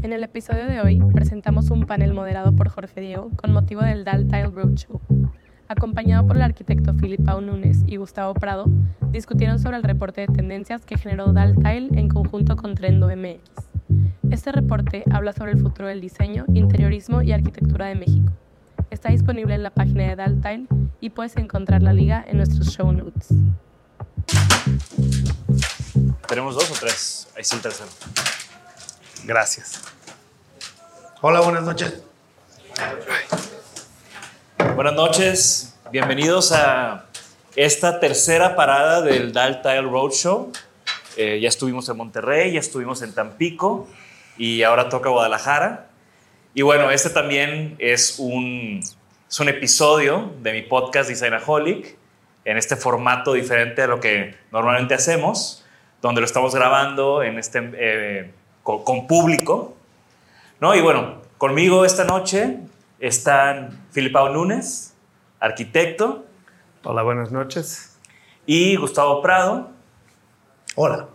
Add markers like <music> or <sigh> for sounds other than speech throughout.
En el episodio de hoy presentamos un panel moderado por Jorge Diego con motivo del Dal Tile Roadshow. Acompañado por el arquitecto Philip Pau Núñez y Gustavo Prado, discutieron sobre el reporte de tendencias que generó Dal Tile en conjunto con Trendo MX. Este reporte habla sobre el futuro del diseño, interiorismo y arquitectura de México. Está disponible en la página de Daltile y puedes encontrar la liga en nuestros show notes. ¿Tenemos dos o tres? Ahí está el tercero. Gracias. Hola, buenas noches. Buenas noches, bienvenidos a esta tercera parada del Dal Tile Roadshow. Eh, ya estuvimos en Monterrey, ya estuvimos en Tampico y ahora toca Guadalajara. Y bueno, este también es un, es un episodio de mi podcast Designaholic en este formato diferente a lo que normalmente hacemos, donde lo estamos grabando en este, eh, con, con público. ¿no? Y bueno, conmigo esta noche están Filipao Núñez, arquitecto, Hola, buenas noches. y Gustavo Prado, Hola.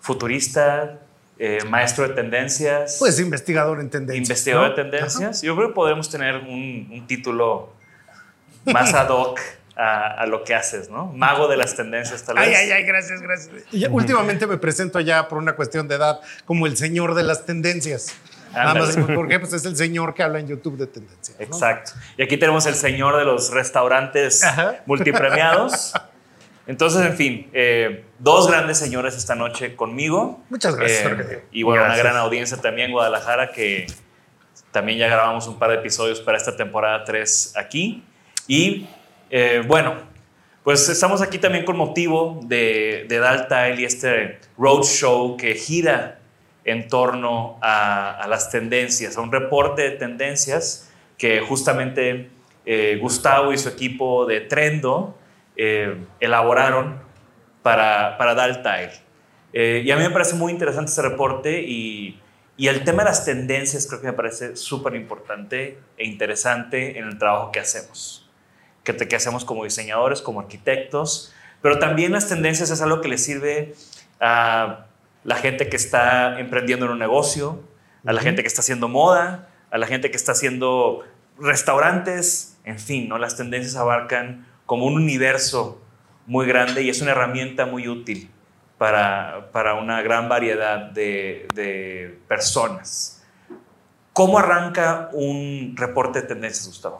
futurista, eh, maestro de tendencias, Pues investigador en tendencias. investigador ¿no? de tendencias. Yo creo que podemos tener un, un título más ad hoc a, a lo que haces, ¿no? Mago de las tendencias, tal vez. Ay, ay, ay, gracias, gracias. Y últimamente me presento ya por una cuestión de edad como el señor de las tendencias. Nada más porque pues es el señor que habla en YouTube de tendencias. ¿no? Exacto. Y aquí tenemos el señor de los restaurantes Ajá. multipremiados. Entonces, en fin, eh, dos grandes señores esta noche conmigo. Muchas gracias, Eh, y bueno, Gracias. una gran audiencia también en Guadalajara que también ya grabamos un par de episodios para esta temporada 3 aquí. Y eh, bueno, pues estamos aquí también con motivo de, de Daltile y este roadshow que gira en torno a, las tendencias, a un reporte de tendencias que justamente eh, Gustavo y su equipo de Trendo eh, elaboraron para, para Daltile. Eh, y a mí me parece muy interesante este reporte y, y el tema de las tendencias creo que me parece súper importante e interesante en el trabajo que hacemos, que, te- que hacemos como diseñadores, como arquitectos, pero también las tendencias es algo que le sirve a la gente que está emprendiendo en un negocio, a la gente que está haciendo moda, a la gente que está haciendo restaurantes, en fin, ¿no? las tendencias abarcan como un universo muy grande y es una herramienta muy útil para, para una gran variedad de, de personas. ¿Cómo arranca un reporte de tendencias, Gustavo?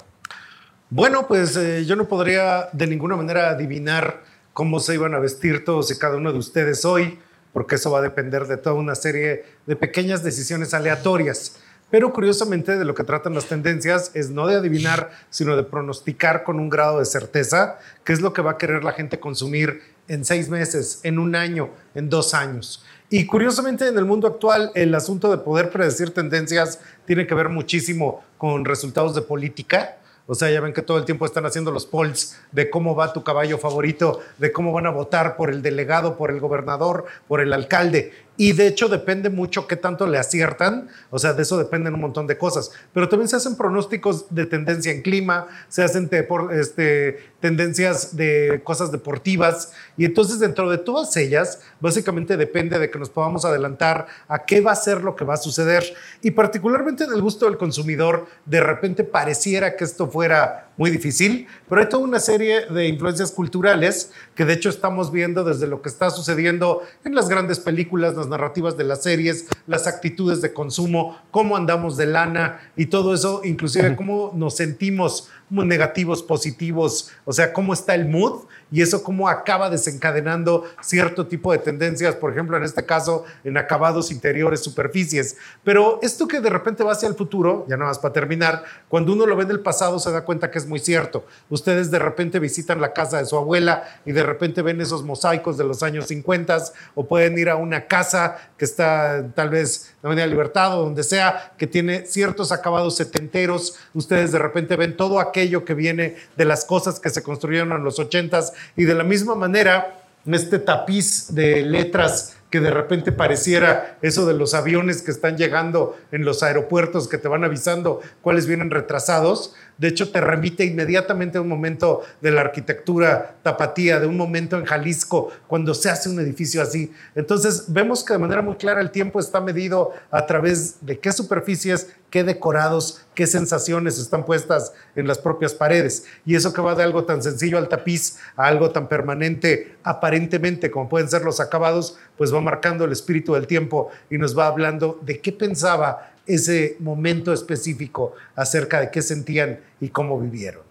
Bueno, pues eh, yo no podría de ninguna manera adivinar cómo se iban a vestir todos y cada uno de ustedes hoy, porque eso va a depender de toda una serie de pequeñas decisiones aleatorias. Pero curiosamente de lo que tratan las tendencias es no de adivinar, sino de pronosticar con un grado de certeza qué es lo que va a querer la gente consumir en seis meses, en un año, en dos años. Y curiosamente en el mundo actual el asunto de poder predecir tendencias tiene que ver muchísimo con resultados de política o sea, ya ven que todo el tiempo están haciendo los polls de cómo va tu caballo favorito, de cómo van a votar por el delegado, por el gobernador, por el alcalde. Y de hecho depende mucho qué tanto le aciertan, o sea, de eso dependen un montón de cosas. Pero también se hacen pronósticos de tendencia en clima, se hacen este, tendencias de cosas deportivas, y entonces dentro de todas ellas, básicamente depende de que nos podamos adelantar a qué va a ser lo que va a suceder. Y particularmente en el gusto del consumidor, de repente pareciera que esto fuera muy difícil, pero hay toda una serie de influencias culturales que de hecho estamos viendo desde lo que está sucediendo en las grandes películas, las narrativas de las series, las actitudes de consumo, cómo andamos de lana y todo eso, inclusive cómo nos sentimos negativos, positivos, o sea, cómo está el mood y eso cómo acaba desencadenando cierto tipo de tendencias, por ejemplo, en este caso, en acabados interiores, superficies. Pero esto que de repente va hacia el futuro, ya nada más para terminar, cuando uno lo ve en el pasado se da cuenta que es muy cierto. Ustedes de repente visitan la casa de su abuela y de repente ven esos mosaicos de los años 50 o pueden ir a una casa que está tal vez en la Avenida Libertad o donde sea, que tiene ciertos acabados setenteros. Ustedes de repente ven todo aquello que viene de las cosas que se construyeron en los 80s y de la misma manera este tapiz de letras que de repente pareciera eso de los aviones que están llegando en los aeropuertos que te van avisando cuáles vienen retrasados. De hecho, te remite inmediatamente a un momento de la arquitectura tapatía, de un momento en Jalisco, cuando se hace un edificio así. Entonces, vemos que de manera muy clara el tiempo está medido a través de qué superficies, qué decorados, qué sensaciones están puestas en las propias paredes. Y eso que va de algo tan sencillo al tapiz a algo tan permanente, aparentemente, como pueden ser los acabados, pues va marcando el espíritu del tiempo y nos va hablando de qué pensaba ese momento específico acerca de qué sentían y cómo vivieron.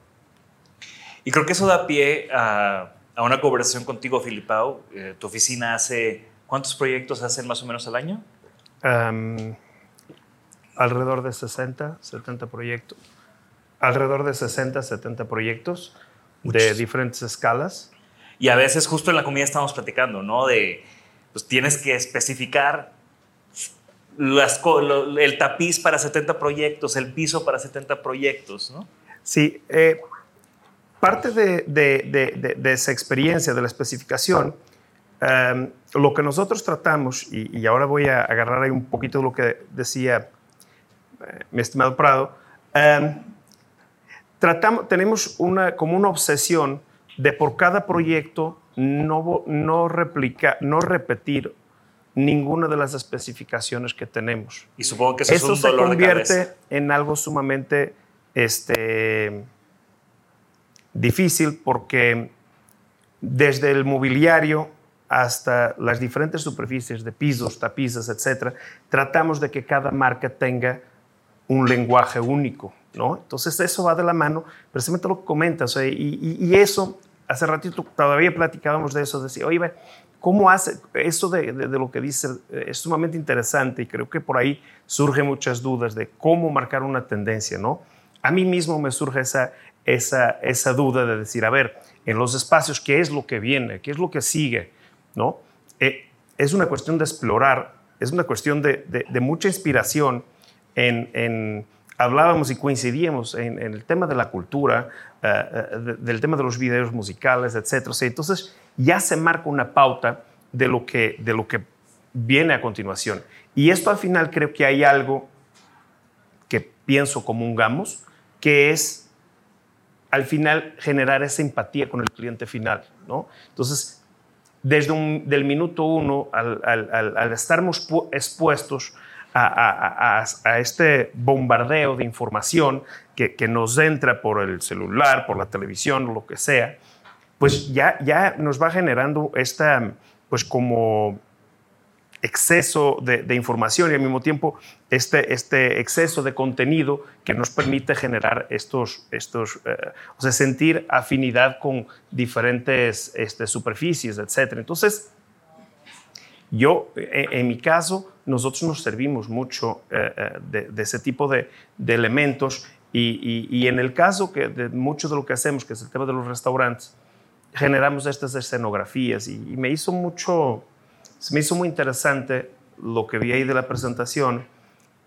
Y creo que eso da pie a, una conversación contigo, Filipao. Eh, tu oficina hace, ¿cuántos proyectos hacen más o menos al año? alrededor de 60, 70 proyectos. Alrededor de 60, 70 proyectos de diferentes escalas. Y a veces justo en la comida estamos platicando, ¿no? De, pues tienes que especificar el tapiz para 70 proyectos, el piso para 70 proyectos, ¿no? Sí, eh, parte de, esa experiencia, de la especificación, em, lo que nosotros tratamos, y, ahora voy a agarrar ahí un poquito de lo que decía eh, mi estimado Prado, em, tratamos, tenemos una, como una obsesión de por cada proyecto no, no, replica, no repetir ninguna de las especificaciones que tenemos. Y supongo que eso, es un se convierte en algo sumamente este, difícil porque desde el mobiliario hasta las diferentes superficies de pisos, tapices, etcétera, tratamos de que cada marca tenga un lenguaje único, ¿no? Entonces eso va de la mano, precisamente lo que comentas, y, y, eso, hace ratito todavía platicábamos de eso, decía, oye, ¿Cómo hace? Eso de, lo que dice eh, es sumamente interesante y creo que por ahí surgen muchas dudas de cómo marcar una tendencia, ¿no? A mí mismo me surge esa, esa, esa duda de decir, a ver, en los espacios, ¿qué es lo que viene? ¿Qué es lo que sigue? ¿No? Eh, es una cuestión de explorar, es una cuestión de, de, mucha inspiración en, hablábamos y coincidíamos en, el tema de la cultura, eh, del tema de los videos musicales, etc. entonces, ya se marca una pauta de lo que, de lo que viene a continuación. Y esto al final creo que hay algo que pienso comungamos, que es al final generar esa empatía con el cliente final. ¿no? Entonces, desde un, del minuto uno, al, al, al estarmos expuestos a, a, a, este bombardeo de información que, que, nos entra por el celular, por la televisión, lo que sea, pues ya, ya nos va generando esta, pues como exceso de, información y al mismo tiempo este, este exceso de contenido que nos permite generar estos, estos eh, o sea, sentir afinidad con diferentes este, superficies, etc. Entonces, yo, en, mi caso, nosotros nos servimos mucho eh, eh, de, ese tipo de, elementos y, y, en el caso que de mucho de lo que hacemos, que es el tema de los restaurantes, generamos estas escenografías y, me hizo mucho me hizo muy interesante lo que vi ahí de la presentación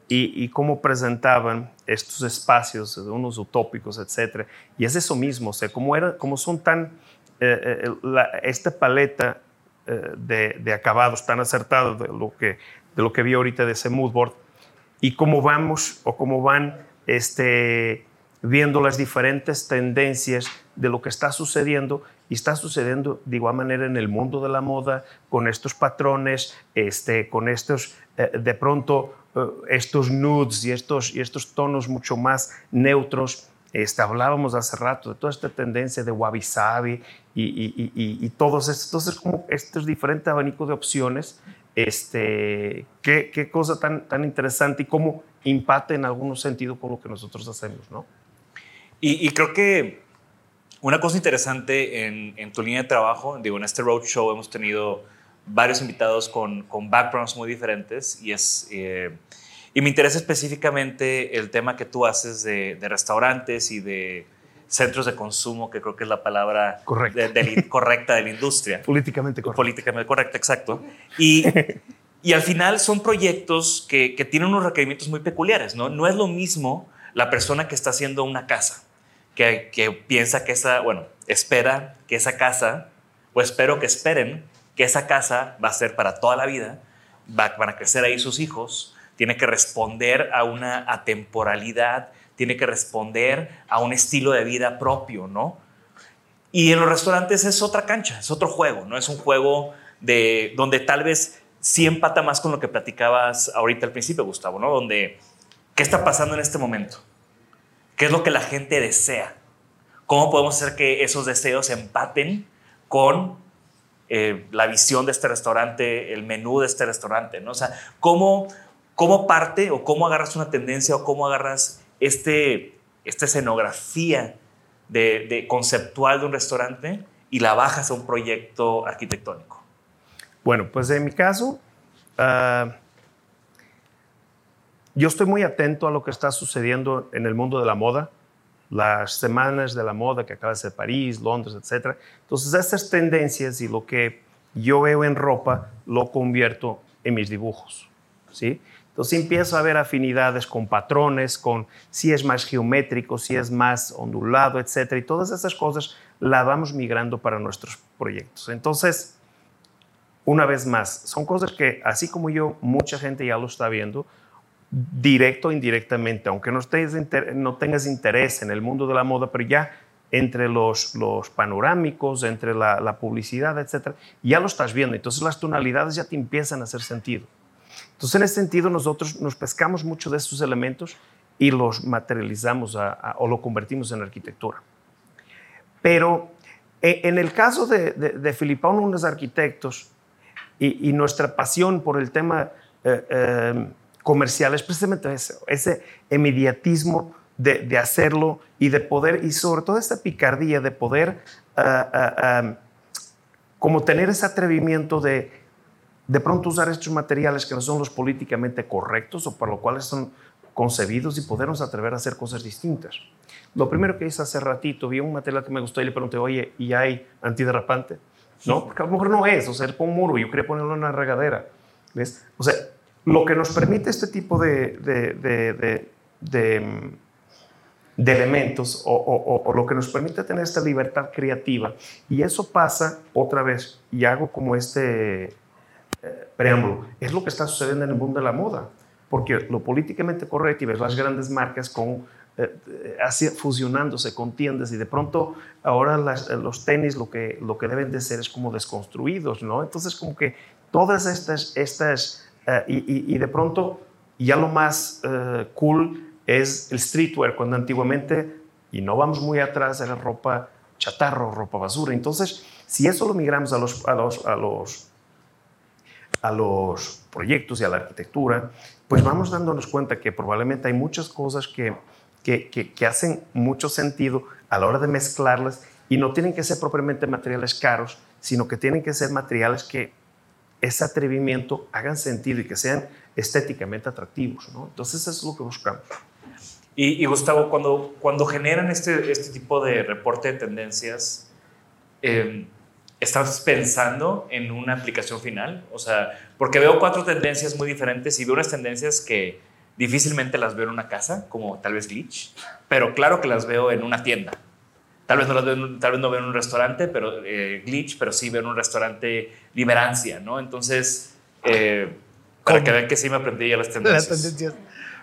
y, cómo presentaban estos espacios, unos utópicos, etc. Y es eso mismo, o sea, cómo, era, cómo son tan, eh, eh, esta paleta eh, de, acabados tan acertados de lo, que, de lo que vi ahorita de ese mood board y cómo vamos o cómo van este, viendo las diferentes tendencias de lo que está sucediendo y está sucediendo de igual manera en el mundo de la moda, con estos patrones, este, con estos, eh, de pronto, eh, estos nudes y estos, y estos tonos mucho más neutros. Este, hablábamos hace rato de toda esta tendencia de wabi sabi y, y, y, y todos estos, entonces como estos diferentes abanicos de opciones, este, qué, qué cosa tan, tan interesante y cómo impacta en algún sentido con lo que nosotros hacemos, ¿no? Y, creo que una cosa interesante en, tu línea de trabajo, digo, en este roadshow hemos tenido varios invitados con, con backgrounds muy diferentes y es... Eh, y me interesa específicamente el tema que tú haces de, restaurantes y de centros de consumo, que creo que es la palabra correcta de, correcta de la industria. Políticamente correcta. Políticamente correcta, exacto. Y, y al final son proyectos que, que, tienen unos requerimientos muy peculiares, ¿no? No es lo mismo la persona que está haciendo una casa que, piensa que esa, bueno, espera que esa casa, o espero que esperen que esa casa va a ser para toda la vida, va, van a crecer ahí sus hijos, tiene que responder a una atemporalidad, tiene que responder a un estilo de vida propio, ¿no? Y en los restaurantes es otra cancha, es otro juego, ¿no? Es un juego de, donde tal vez sí empata más con lo que platicabas ahorita al principio, Gustavo, ¿no? Donde, ¿qué está pasando en este momento? ¿Qué es lo que la gente desea? ¿Cómo podemos hacer que esos deseos empaten con eh, la visión de este restaurante, el menú de este restaurante? ¿no? O sea, ¿cómo, ¿cómo parte o cómo agarras una tendencia o cómo agarras este, esta escenografía de, conceptual de un restaurante y la bajas a un proyecto arquitectónico? Bueno, pues en mi caso, uh, yo estoy muy atento a lo que está sucediendo en el mundo de la moda, las semanas de la moda que acaba de ser París, Londres, etc. Entonces, estas tendencias y lo que yo veo en ropa lo convierto en mis dibujos. ¿sí? Entonces empiezo a ver afinidades con patrones, con si es más geométrico, si es más ondulado, etc. Y todas esas cosas las vamos migrando para nuestros proyectos. Entonces, una vez más, son cosas que, así como yo, mucha gente ya lo está viendo, directo o indirectamente, aunque no, tengas interés en el mundo de la moda, pero ya entre los, panorámicos, entre la, publicidad, etcétera, ya lo estás viendo. Entonces las tonalidades ya te empiezan a hacer sentido. Entonces, en ese sentido, nosotros nos pescamos mucho de estos elementos y los materializamos o lo convertimos en arquitectura. Pero e, en el caso de, de, de Filipao, unos arquitectos, y, nuestra pasión por el tema eh, eh, comerciales, precisamente eso, ese inmediatismo de, hacerlo y de poder, y sobre todo esta picardía de poder, ah, ah, ah, como tener ese atrevimiento de de pronto usar estos materiales que no son los políticamente correctos o por lo cuales son concebidos y podernos atrever a hacer cosas distintas. Lo primero que hice hace ratito, vi un material que me gustó y le pregunté, oye, ¿y hay antiderrapante? No, porque a lo mejor no es, o sea, era un muro, yo quería ponerlo en una regadera. ¿Ves? O sea, lo que nos permite este tipo de, de, elementos o, lo que nos permite tener esta libertad creativa. Y eso pasa otra vez, y hago como este eh, preámbulo, es lo que está sucediendo en el mundo de la moda, porque lo políticamente correcto y ves las grandes marcas con, eh, así fusionándose con tiendas y de pronto ahora los tenis lo que, lo que deben de ser es como desconstruidos, ¿no? Entonces como que todas estas, estas eh, y, de pronto ya lo más eh, cool es el streetwear, cuando antiguamente, y no vamos muy atrás, era ropa chatarro, ropa basura. Entonces, si eso lo migramos a los, a los, a los, a los proyectos y a la arquitectura, pues vamos dándonos cuenta que probablemente hay muchas cosas que, que, que, hacen mucho sentido a la hora de mezclarlas y no tienen que ser propiamente materiales caros, sino que tienen que ser materiales que ese atrevimiento hagan sentido y que sean estéticamente atractivos. ¿no? Entonces eso es lo que buscamos. Y, Gustavo, cuando, cuando generan este, este tipo de reporte de tendencias, eh, ¿estás pensando en una aplicación final? O sea, porque veo cuatro tendencias muy diferentes y veo unas tendencias que difícilmente las veo en una casa, como tal vez Glitch, pero claro que las veo en una tienda. Tal vez no, las veo, tal vez no veo en un restaurante, pero eh, Glitch, pero sí veo en un restaurante Liberancia, ¿no? Entonces, eh, para que vean que sí me aprendí ya las <laughs> tendencias. Las tendencias.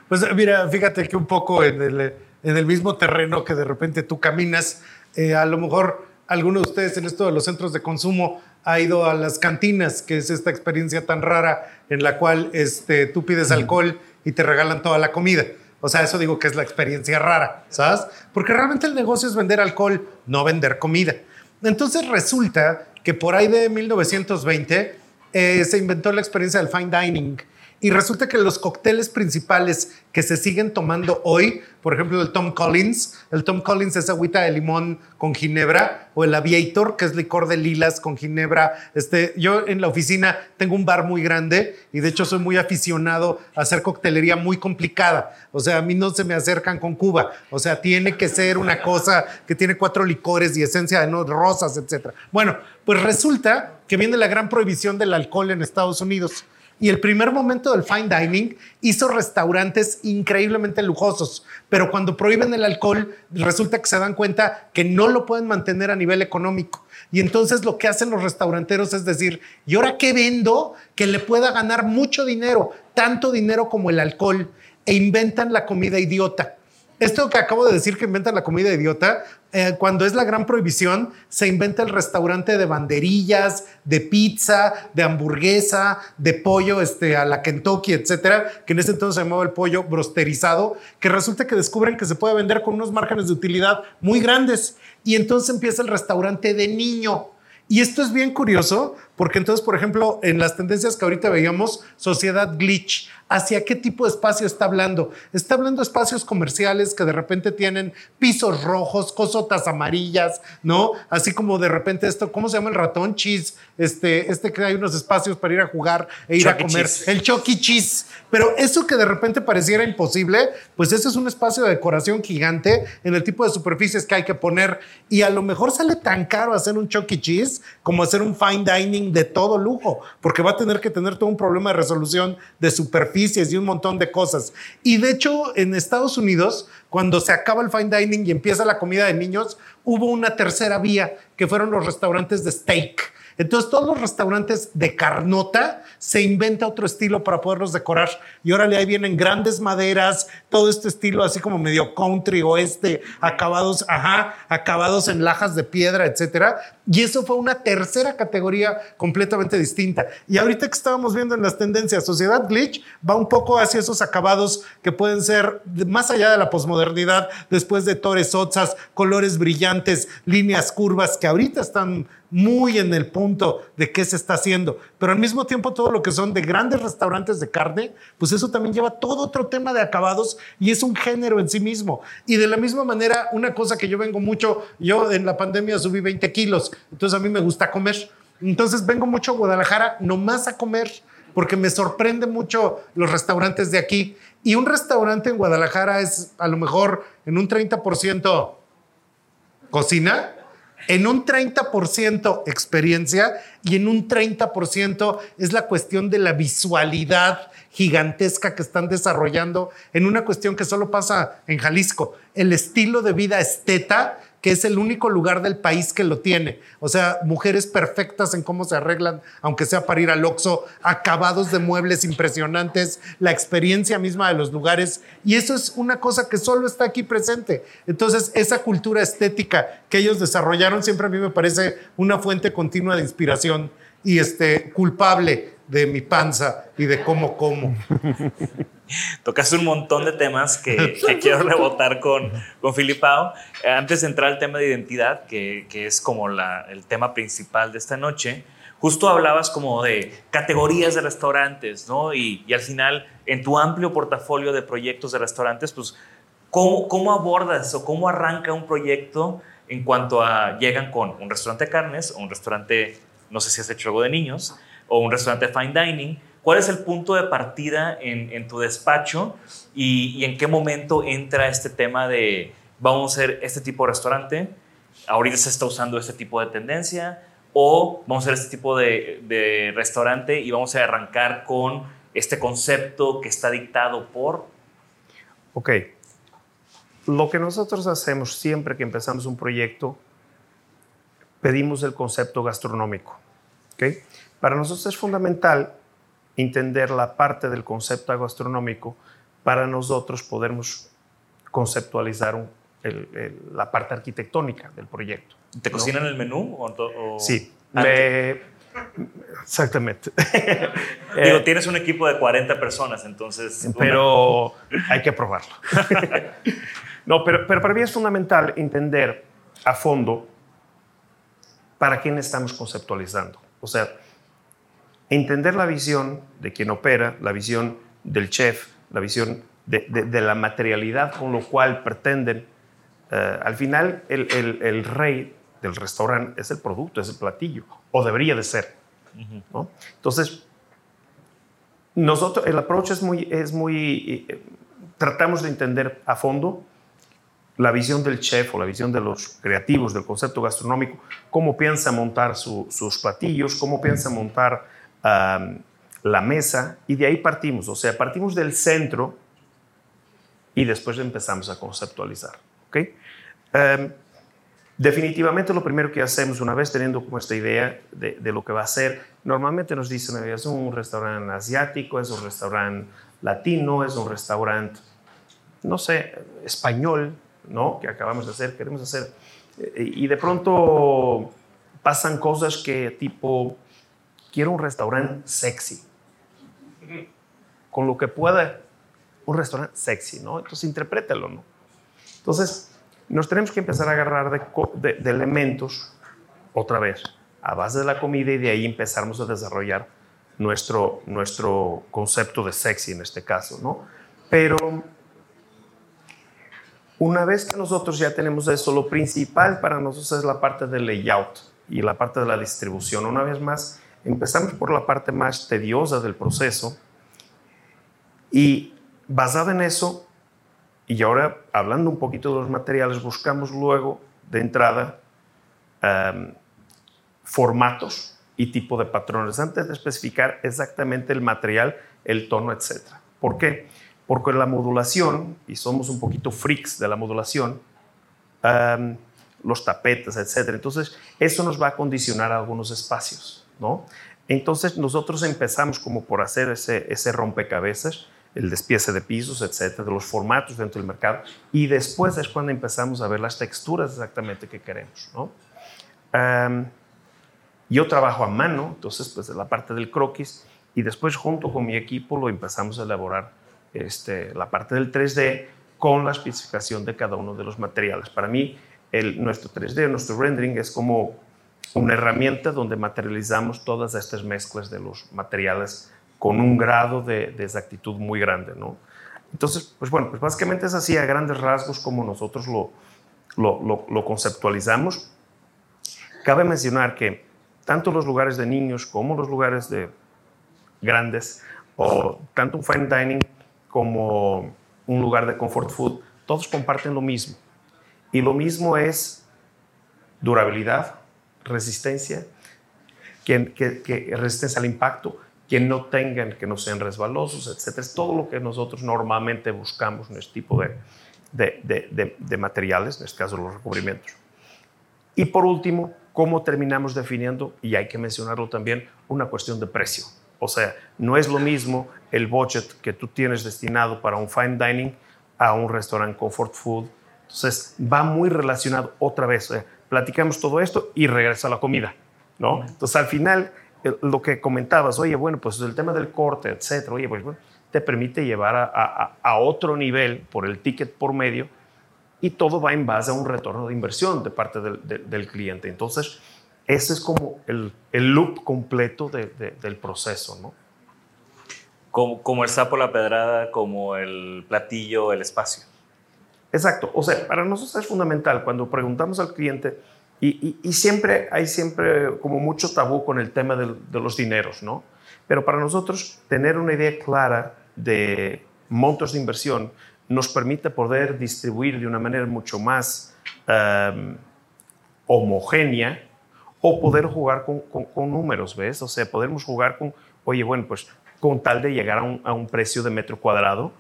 Pues mira, fíjate que un poco en el, en el mismo terreno que de repente tú caminas, eh, a lo mejor alguno de ustedes en esto de los centros de consumo ha ido a las cantinas, que es esta experiencia tan rara en la cual este, tú pides alcohol y te regalan toda la comida. O sea, eso digo que es la experiencia rara, ¿sabes? Porque realmente el negocio es vender alcohol, no vender comida. Entonces resulta que por ahí de 1920 eh, se inventó la experiencia del fine dining y resulta que los cócteles principales que se siguen tomando hoy, por ejemplo, el Tom Collins, el Tom Collins es agüita de limón con ginebra, o el Aviator, que es licor de lilas con ginebra. Este, yo en la oficina tengo un bar muy grande y de hecho soy muy aficionado a hacer coctelería muy complicada. O sea, a mí no se me acercan con Cuba. O sea, tiene que ser una cosa que tiene cuatro licores y esencia de rosas, etc. Bueno, pues resulta que viene la gran prohibición del alcohol en Estados Unidos. Y el primer momento del fine dining hizo restaurantes increíblemente lujosos, pero cuando prohíben el alcohol, resulta que se dan cuenta que no lo pueden mantener a nivel económico. Y entonces lo que hacen los restauranteros es decir, ¿y ahora qué vendo que le pueda ganar mucho dinero, tanto dinero como el alcohol? E inventan la comida idiota. Esto que acabo de decir que inventan la comida idiota, eh, cuando es la gran prohibición, se inventa el restaurante de banderillas, de pizza, de hamburguesa, de pollo este, a la Kentucky, etcétera, que en ese entonces se llamaba el pollo brosterizado, que resulta que descubren que se puede vender con unos márgenes de utilidad muy grandes. Y entonces empieza el restaurante de niño. Y esto es bien curioso porque entonces, por ejemplo, en las tendencias que ahorita veíamos, sociedad glitch, ¿hacia qué tipo de espacio está hablando? Está hablando de espacios comerciales que de repente tienen pisos rojos, cosotas amarillas, ¿no? Así como de repente esto, ¿cómo se llama el ratón? Cheese, este, este que hay unos espacios para ir a jugar e ir a comer. El Chucky Cheese. Pero eso que de repente pareciera imposible, pues ese es un espacio de decoración gigante en el tipo de superficies que hay que poner. Y a lo mejor sale tan caro hacer un Chucky Cheese como hacer un fine dining de todo lujo, porque va a tener que tener todo un problema de resolución de superficies y un montón de cosas. Y de hecho, en Estados Unidos, cuando se acaba el fine dining y empieza la comida de niños, hubo una tercera vía, que fueron los restaurantes de steak entonces todos los restaurantes de carnota se inventa otro estilo para poderlos decorar. Y órale, ahí vienen grandes maderas, todo este estilo así como medio country oeste, acabados, ajá, acabados en lajas de piedra, etcétera. Y eso fue una tercera categoría completamente distinta. Y ahorita que estábamos viendo en las tendencias, Sociedad Glitch va un poco hacia esos acabados que pueden ser más allá de la posmodernidad, después de Torres Otzas, colores brillantes, líneas curvas que ahorita están muy en el punto de qué se está haciendo, pero al mismo tiempo todo lo que son de grandes restaurantes de carne, pues eso también lleva todo otro tema de acabados y es un género en sí mismo. Y de la misma manera, una cosa que yo vengo mucho, yo en la pandemia subí 20 kilos, entonces a mí me gusta comer. Entonces vengo mucho a Guadalajara nomás a comer, porque me sorprende mucho los restaurantes de aquí. Y un restaurante en Guadalajara es a lo mejor en un 30% cocina en un 30% experiencia y en un 30% es la cuestión de la visualidad gigantesca que están desarrollando en una cuestión que solo pasa en Jalisco, el estilo de vida esteta que es el único lugar del país que lo tiene. O sea, mujeres perfectas en cómo se arreglan, aunque sea para ir al Oxxo, acabados de muebles impresionantes, la experiencia misma de los lugares. Y eso es una cosa que solo está aquí presente. Entonces, esa cultura estética que ellos desarrollaron siempre a mí me parece una fuente continua de inspiración y este, culpable de mi panza y de cómo como. <laughs> Tocas un montón de temas que, <laughs> quiero rebotar con, con Filipao. Antes de entrar al tema de identidad, que, que es como la, el tema principal de esta noche, justo hablabas como de categorías de restaurantes, ¿no? Y, y al final, en tu amplio portafolio de proyectos de restaurantes, pues, ¿cómo, ¿cómo abordas o cómo arranca un proyecto en cuanto a llegan con un restaurante de carnes o un restaurante, no sé si has hecho algo de niños, o un restaurante de fine dining? ¿Cuál es el punto de partida en, en tu despacho y, y en qué momento entra este tema de vamos a hacer este tipo de restaurante? Ahorita se está usando este tipo de tendencia o vamos a hacer este tipo de, de restaurante y vamos a arrancar con este concepto que está dictado por... Ok. Lo que nosotros hacemos siempre que empezamos un proyecto, pedimos el concepto gastronómico. ¿ok? Para nosotros es fundamental entender la parte del concepto gastronómico para nosotros podermos conceptualizar un- el- el- la parte arquitectónica del proyecto. ¿Te ¿no? cocinan el menú? O, o- Sí, Ah, me- exactamente. <laughs> Digo, Eh, tienes un equipo de 40 personas, entonces... una- pero hay que probarlo. <laughs> no, pero, pero para mí es fundamental entender a fondo para quién estamos conceptualizando. O sea, entender la visión de quien opera, la visión del chef, la visión de, de- de la materialidad con lo cual pretenden. eh, al final, el, el- el rey del restaurante es el producto, es el platillo, o debería de ser. ¿no? Entonces, nosotros, el approach es muy, es muy, eh, tratamos de entender a fondo la visión del chef o la visión de los creativos del concepto gastronómico, cómo piensa montar su- sus platillos, cómo piensa montar la mesa, y de ahí partimos, o sea, partimos del centro y después empezamos a conceptualizar. ¿ok? Em, Definitivamente lo primero que hacemos una vez teniendo como esta idea de, lo que va a ser, normalmente nos dicen, es un restaurante asiático, es un restaurante latino, es un restaurante, no sé, español, ¿no? Que acabamos de hacer, queremos hacer. Eh, Y de pronto pasan cosas que tipo, quiero un restaurante sexy, con lo que pueda, un restaurante sexy, ¿no? Entonces interprétalo, ¿no? Entonces, nos tenemos que empezar a agarrar de, de- de elementos, otra vez, a base de la comida y de ahí empezamos a desarrollar nuestro, nuestro concepto de sexy en este caso, ¿no? Pero una vez que nosotros ya tenemos eso, lo principal para nosotros es la parte del layout y la parte de la distribución. Una vez más, empezamos por la parte más tediosa del proceso y basada en eso, y ahora, hablando un poquito de los materiales, buscamos luego de entrada em, formatos y tipo de patrones antes de especificar exactamente el material, el tono, etc. ¿Por qué? Porque la modulación, y somos un poquito freaks de la modulación, em, los tapetes, etc. Entonces, eso nos va a condicionar algunos espacios, ¿no? Entonces, nosotros empezamos como por hacer ese, rompecabezas, el despiece de pisos, etcétera, de los formatos dentro del mercado, y después es cuando empezamos a ver las texturas exactamente que queremos. Em, yo trabajo a mano, entonces, pues, la parte del croquis, y después, junto con mi equipo, lo empezamos a elaborar este, la parte del 3D con la especificación de cada uno de los materiales. Para mí, el, nuestro 3D, nuestro rendering, es como una herramienta donde materializamos todas estas mezclas de los materiales con un grado de, de exactitud muy grande, ¿no? Entonces, pues bueno, pues básicamente es así a grandes rasgos como nosotros lo, lo, lo- conceptualizamos. Cabe mencionar que tanto los lugares de niños como los lugares de grandes, o tanto un fine dining como un lugar de comfort food, todos comparten lo mismo. Y lo mismo es durabilidad, resistencia, que, que- que resistencia al impacto, que no tengan, que no sean resbalosos, etc. Es todo lo que nosotros normalmente buscamos en este tipo de, de- de- materiales, en este caso los recubrimientos. Y por último, ¿cómo terminamos definiendo? Y hay que mencionarlo también, una cuestión de precio. O sea, no es lo mismo el budget que tú tienes destinado para un fine dining a un restaurante comfort food. Entonces, va muy relacionado otra vez. Platicamos todo esto y regresa la comida, ¿no? Entonces, al final, lo que comentabas, oye, bueno, pues el tema del corte, etcétera, oye, pues bueno, te permite llevar a, a- a otro nivel por el ticket por medio y todo va en base a un retorno de inversión de parte del, del- del cliente. Entonces, ese es como el, el loop completo de- de- del proceso, ¿no? Como, como el sapo, la pedrada, como el platillo, el espacio. Exacto. O sea, para nosotros es fundamental cuando preguntamos al cliente, y, siempre hay siempre como mucho tabú con el tema de los dineros, ¿no? Pero para nosotros tener una idea clara de montos de inversión nos permite poder distribuir de una manera mucho más em, homogénea o poder jugar con, con- con números, ¿ves? O sea, podemos jugar con, oye, bueno, pues con tal de llegar a un precio de metro cuadrado,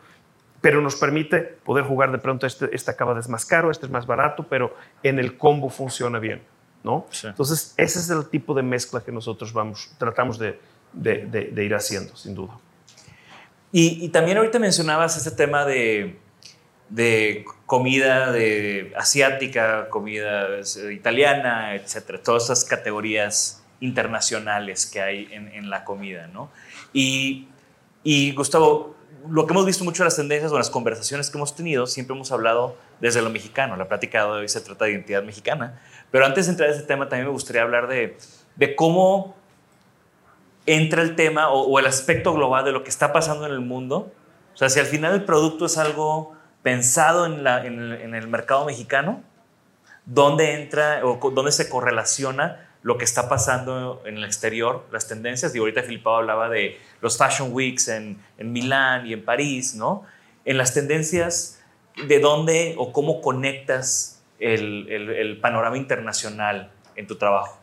pero nos permite poder jugar de pronto, este, este acaba es más caro, este es más barato, pero en el combo funciona bien, ¿no? Sí. Entonces, ese es el tipo de mezcla que nosotros vamos, tratamos de, de- de- de ir haciendo, sin duda. Y, y también ahorita mencionabas este tema de, de comida de asiática, comida eh, italiana, etcétera, todas esas categorías internacionales que hay en, en la comida, ¿no? Y, y Gustavo, lo que hemos visto mucho en las tendencias o en las conversaciones que hemos tenido, siempre hemos hablado desde lo mexicano. La plática de hoy se trata de identidad mexicana. Pero antes de entrar a ese tema, también me gustaría hablar de, de cómo entra el tema o, o el aspecto global de lo que está pasando en el mundo. O sea, si al final el producto es algo pensado en, la- en el, en el mercado mexicano, ¿dónde entra o dónde se correlaciona lo que está pasando en el exterior, las tendencias? Y ahorita Filipao hablaba de los Fashion Weeks en, en Milán y en París, ¿no? En las tendencias, ¿de dónde o cómo conectas el, el- panorama internacional en tu trabajo?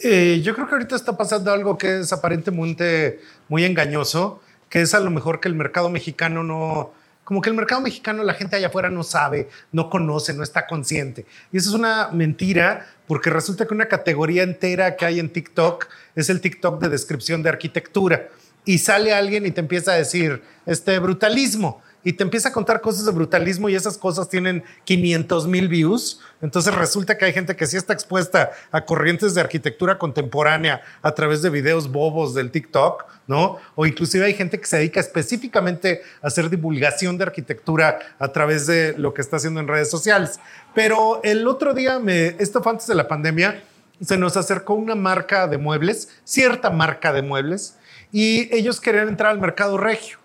Eh, yo creo que ahorita está pasando algo que es aparentemente muy engañoso, que es a lo mejor que el mercado mexicano no, como que el mercado mexicano la gente allá afuera no sabe, no conoce, no está consciente. Y eso es una mentira porque resulta que una categoría entera que hay en TikTok es el TikTok de descripción de arquitectura. Y sale alguien y te empieza a decir, este brutalismo. Y te empieza a contar cosas de brutalismo y esas cosas tienen 500 mil views. Entonces resulta que hay gente que sí está expuesta a corrientes de arquitectura contemporánea a través de videos bobos del TikTok, ¿no? O inclusive hay gente que se dedica específicamente a hacer divulgación de arquitectura a través de lo que está haciendo en redes sociales. Pero el otro día, esto fue antes de la pandemia, se nos acercó una marca de muebles, cierta marca de muebles, y ellos querían entrar al mercado regio.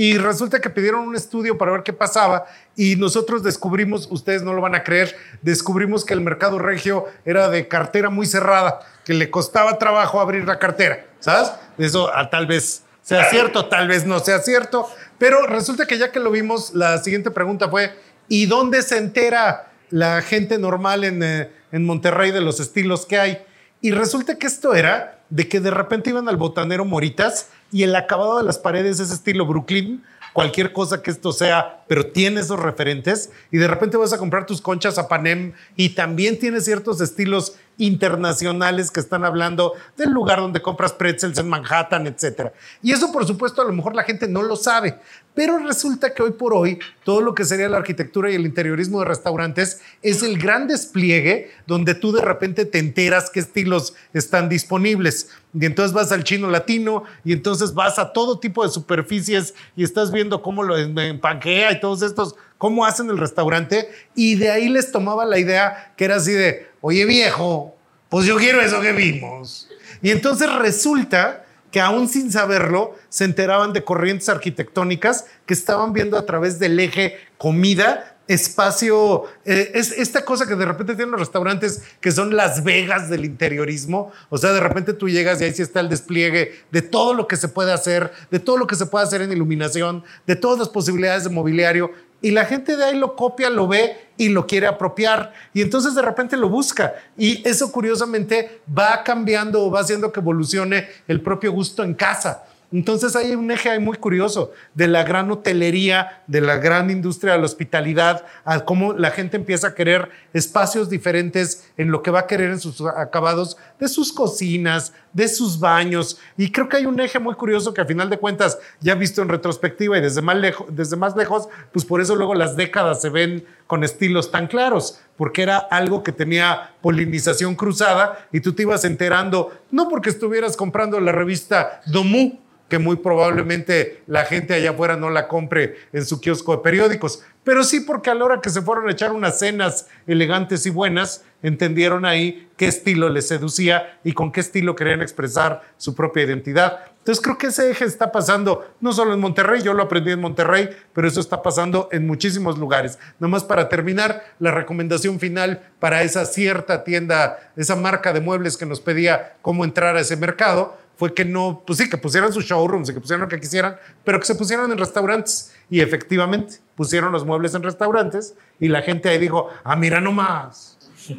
Y resulta que pidieron un estudio para ver qué pasaba y nosotros descubrimos, ustedes no lo van a creer, descubrimos que el mercado regio era de cartera muy cerrada, que le costaba trabajo abrir la cartera, ¿sabes? Eso ah, tal vez sea cierto, tal vez no sea cierto, pero resulta que ya que lo vimos, la siguiente pregunta fue, ¿y dónde se entera la gente normal en, eh, en Monterrey de los estilos que hay? Y resulta que esto era de que de repente iban al botanero Moritas y el acabado de las paredes es estilo Brooklyn, cualquier cosa que esto sea, pero tiene esos referentes y de repente vas a comprar tus conchas a Panem y también tiene ciertos estilos internacionales que están hablando del lugar donde compras pretzels en Manhattan, etcétera. Y eso, por supuesto, a lo mejor la gente no lo sabe, pero resulta que hoy por hoy todo lo que sería la arquitectura y el interiorismo de restaurantes es el gran despliegue donde tú de repente te enteras qué estilos están disponibles. Y entonces vas al chino latino y entonces vas a todo tipo de superficies y estás viendo cómo lo empanquea y todos estos, cómo hacen el restaurante. Y de ahí les tomaba la idea que era así de, oye viejo, pues yo quiero eso que vimos. Y entonces resulta que aún sin saberlo se enteraban de corrientes arquitectónicas que estaban viendo a través del eje comida, espacio, eh, es esta cosa que de repente tienen los restaurantes que son las vegas del interiorismo, o sea, de repente tú llegas y ahí sí está el despliegue de todo lo que se puede hacer, de todo lo que se puede hacer en iluminación, de todas las posibilidades de mobiliario, y la gente de ahí lo copia, lo ve y lo quiere apropiar. Y entonces de repente lo busca. Y eso curiosamente va cambiando o va haciendo que evolucione el propio gusto en casa. Entonces hay un eje muy curioso de la gran hotelería, de la gran industria de la hospitalidad, a cómo la gente empieza a querer espacios diferentes en lo que va a querer en sus acabados de sus cocinas, de sus baños. Y creo que hay un eje muy curioso que a final de cuentas ya visto en retrospectiva y desde más, lejos, desde más lejos, pues por eso luego las décadas se ven con estilos tan claros, porque era algo que tenía polinización cruzada y tú te ibas enterando, no porque estuvieras comprando la revista Domu, que muy probablemente la gente allá afuera no la compre en su kiosco de periódicos, pero sí porque a la hora que se fueron a echar unas cenas elegantes y buenas, entendieron ahí qué estilo les seducía y con qué estilo querían expresar su propia identidad. Entonces creo que ese eje está pasando no solo en Monterrey, yo lo aprendí en Monterrey, pero eso está pasando en muchísimos lugares. Nomás para terminar, la recomendación final para esa cierta tienda, esa marca de muebles que nos pedía cómo entrar a ese mercado, fue que no, pues sí, que pusieran sus showrooms y que pusieran lo que quisieran, pero que se pusieran en restaurantes. Y efectivamente, pusieron los muebles en restaurantes y la gente ahí dijo, ah, mira nomás.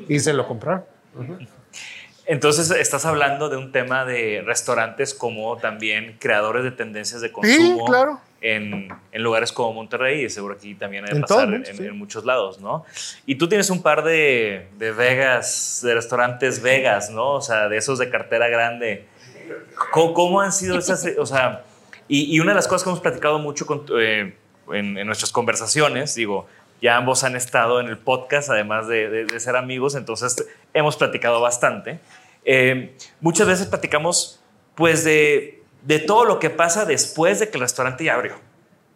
Y se lo compraron. Entonces, estás hablando de un tema de restaurantes como también creadores de tendencias de consumo. claro. En, en, lugares como Monterrey y seguro aquí también hay en pasar en, en, muchos lados, ¿no? Y tú tienes un par de, de Vegas, de restaurantes Vegas, ¿no? O sea, de esos de cartera grande. ¿Cómo, han sido esas, o sea, y, y, una de las cosas que hemos platicado mucho con, eh, en, en, nuestras conversaciones, digo, ya ambos han estado en el podcast, además de, de, de ser amigos, entonces hemos platicado bastante. Eh, muchas veces platicamos, pues, de, de, todo lo que pasa después de que el restaurante ya abrió,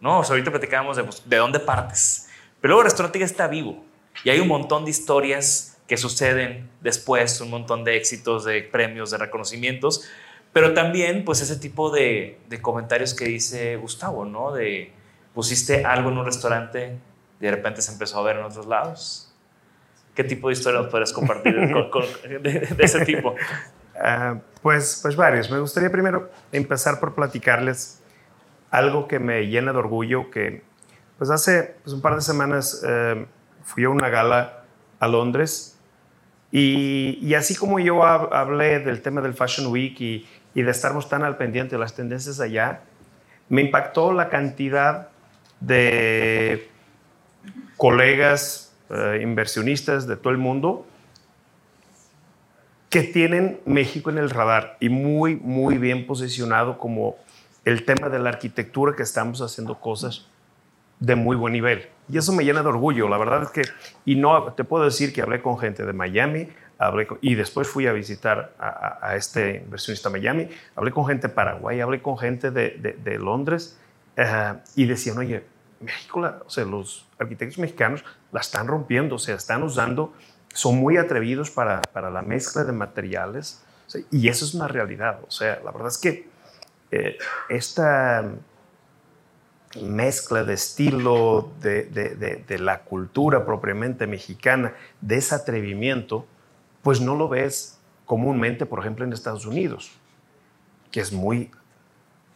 ¿no? O sea, ahorita platicábamos de, pues, de dónde partes, pero luego el restaurante ya está vivo y hay un montón de historias que suceden después, un montón de éxitos, de premios, de reconocimientos, pero también, pues, ese tipo de, de comentarios que dice Gustavo, ¿no? De pusiste algo en un restaurante de repente se empezó a ver en otros lados. ¿Qué tipo de historia nos puedes compartir de, ese tipo? Uh, <laughs> pues, pues varios. Me gustaría primero empezar por platicarles algo que me llena de orgullo, que pues hace pues un par de semanas uh, fui a una gala a Londres y, y, así como yo hablé del tema del Fashion Week y, y de estarmos tan al pendiente de las tendencias allá, me impactó la cantidad de colegas uh, inversionistas de todo el mundo que tienen México en el radar y muy, muy bien posicionado como el tema de la arquitectura que estamos haciendo cosas de muy buen nivel. Y eso me llena de orgullo. La verdad es que, y no, te puedo decir que hablé con gente de Miami, hablé con, y después fui a visitar a, a, a, este inversionista Miami, hablé con gente de Paraguay, hablé con gente de, de, de Londres, uh, y decían, oye, México, los arquitectos mexicanos la están rompiendo, o sea, están usando, son muy atrevidos para, la mezcla de materiales, y eso es una realidad. O sea, la verdad es que eh, esta mezcla de estilo de, la cultura propiamente mexicana, de ese atrevimiento, pues no lo ves comúnmente, por ejemplo, en Estados Unidos, que es muy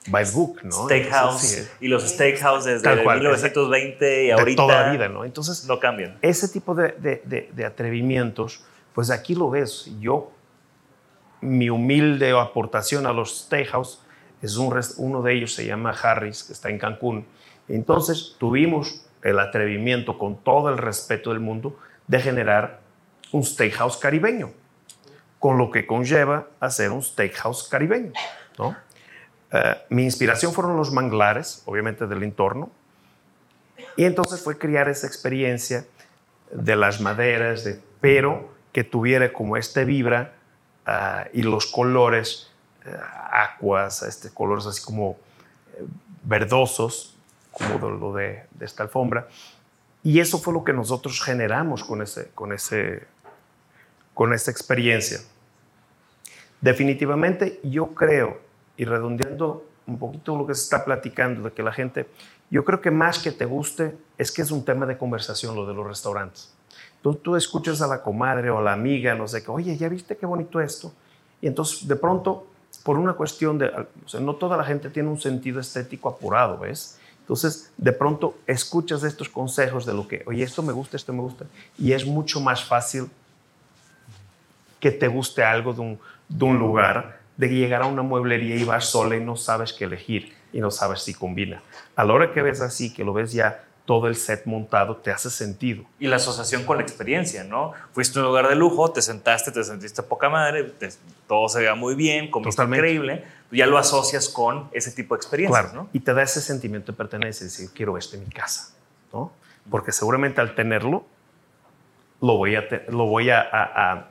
by book, ¿no? Steakhouse. Entonces, sí, y los steakhouse desde cual, 1920 y ahorita. toda la vida, ¿no? Entonces. No cambian. Ese tipo de, de, de, atrevimientos, pues aquí lo ves. Yo, mi humilde aportación a los steakhouse, es un, uno de ellos se llama Harris, que está en Cancún. Entonces tuvimos el atrevimiento, con todo el respeto del mundo, de generar un steakhouse caribeño, con lo que conlleva hacer un steakhouse caribeño, ¿no? Uh, mi inspiración fueron los manglares, obviamente del entorno, y entonces fue crear esa experiencia de las maderas, de, pero que tuviera como este vibra uh, y los colores uh, acuas, este, colores así como verdosos, como de, lo de, de, esta alfombra. Y eso fue lo que nosotros generamos con, ese, con, ese, con esa experiencia. Definitivamente yo creo y redondeando un poquito lo que se está platicando, de que la gente, yo creo que más que te guste, es que es un tema de conversación lo de los restaurantes. Tú, tú escuchas a la comadre o a la amiga, no sé qué, oye, ¿ya viste qué bonito esto? Y entonces, de pronto, por una cuestión de, o sea, no toda la gente tiene un sentido estético apurado, ¿ves? Entonces, de pronto, escuchas estos consejos de lo que, oye, esto me gusta, esto me gusta, y es mucho más fácil que te guste algo de un, de un lugar de llegar a una mueblería y vas sola y no sabes qué elegir y no sabes si combina. A la hora que ves así, que lo ves ya todo el set montado, te hace sentido. Y la asociación con la experiencia, ¿no? Fuiste a un lugar de lujo, te sentaste, te sentiste poca madre, te, todo se veía muy bien, comiste increíble, ya lo asocias con ese tipo de experiencias, claro. ¿no? Y te da ese sentimiento de pertenencia, decir, quiero esto en mi casa, ¿no? Porque seguramente al tenerlo, lo voy a, lo voy a, a, a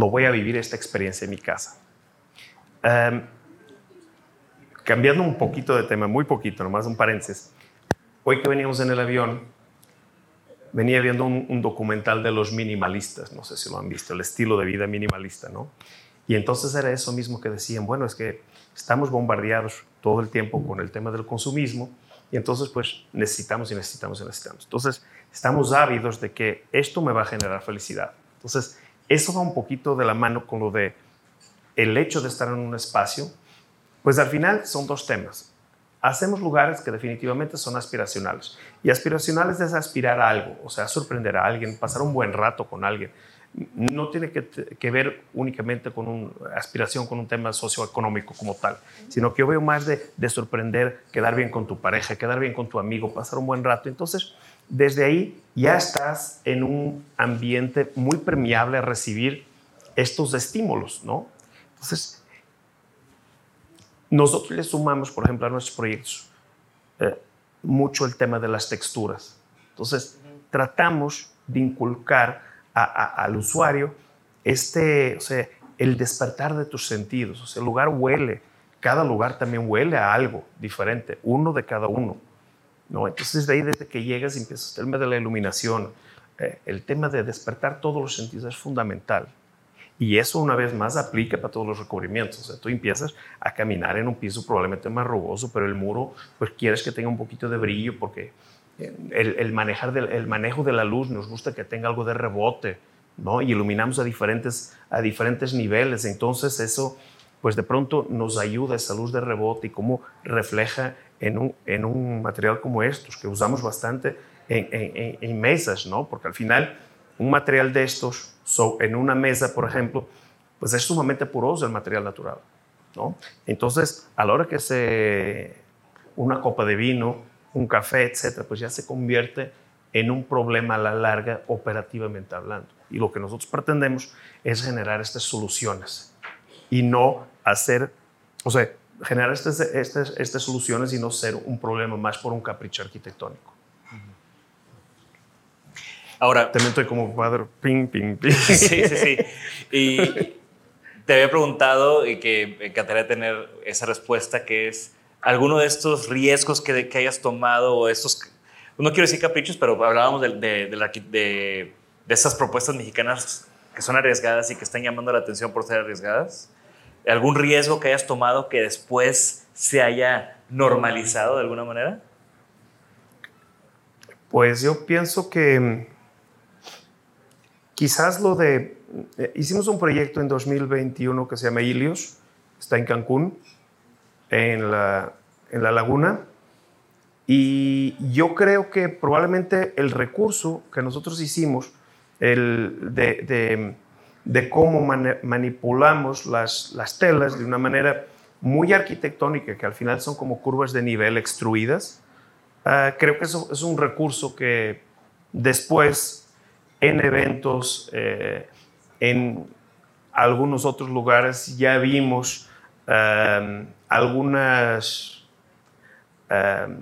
lo voy a vivir esta experiencia en mi casa. Um, cambiando un poquito de tema, muy poquito, nomás un paréntesis. hoy que veníamos en el avión, venía viendo un, un, documental de los minimalistas, no sé si lo han visto, el estilo de vida minimalista, ¿no? Y entonces era eso mismo que decían, bueno, es que estamos bombardeados todo el tiempo con el tema del consumismo y entonces pues necesitamos y necesitamos y necesitamos. Entonces estamos ávidos de que esto me va a generar felicidad. Entonces eso va un poquito de la mano con lo de el hecho de estar en un espacio, pues al final son dos temas. Hacemos lugares que definitivamente son aspiracionales. Y aspiracionales es aspirar a algo, o sea, sorprender a alguien, pasar un buen rato con alguien. No tiene que, ver únicamente con una aspiración, con un tema socioeconómico como tal, sino que yo veo más de, de sorprender, quedar bien con tu pareja, quedar bien con tu amigo, pasar un buen rato. Entonces, desde ahí ya estás en un ambiente muy permeable a recibir estos estímulos, ¿no? Entonces, nosotros le sumamos, por ejemplo, a nuestros proyectos eh, mucho el tema de las texturas. Entonces, tratamos de inculcar al usuario este, o sea, el despertar de tus sentidos. O sea, el lugar huele, cada lugar también huele a algo diferente, uno de cada uno. ¿No? Entonces, de ahí desde que llegas empiezas el tema de la iluminación, eh, el tema de despertar todos los sentidos es fundamental. Y eso una vez más aplica para todos los recubrimientos. O sea, tú empiezas a caminar en un piso probablemente más rugoso, pero el muro, pues quieres que tenga un poquito de brillo porque eh, el, manejar del, el manejo de la luz nos gusta que tenga algo de rebote, ¿no? Y iluminamos a diferentes, a diferentes niveles. Entonces eso, pues de pronto nos ayuda esa luz de rebote y cómo refleja en un, en un material como estos, que usamos bastante en, en, en mesas, ¿no? Porque al final un material de estos en una mesa, por ejemplo, pues es sumamente poroso el material natural. ¿no? Entonces, a la hora que se una copa de vino, un café, etcétera, pues ya se convierte en un problema a la larga operativamente hablando. Y lo que nosotros pretendemos es generar estas soluciones y no hacer, o sea, generar estas, estas, estas soluciones y no ser un problema más por un capricho arquitectónico. Ahora. También estoy como cuadro, ping, ping, ping. <laughs> Sí, sí, sí. Y te había preguntado y que me encantaría tener esa respuesta que es alguno de estos riesgos que, que hayas tomado o estos, no quiero decir caprichos, pero hablábamos de, de, de, de, esas propuestas mexicanas que son arriesgadas y que están llamando la atención por ser arriesgadas. ¿Algún riesgo que hayas tomado que después se haya normalizado de alguna manera? Pues yo pienso que Quizás lo de, eh, hicimos un proyecto en 2021 que se llama Ilios, está en Cancún, en la, en la laguna, y yo creo que probablemente el recurso que nosotros hicimos, el de, de cómo manipulamos las, las telas de una manera muy arquitectónica, que al final son como curvas de nivel extruidas, uh, creo que eso es un recurso que después en eventos, eh, en algunos otros lugares ya vimos um, algunas um,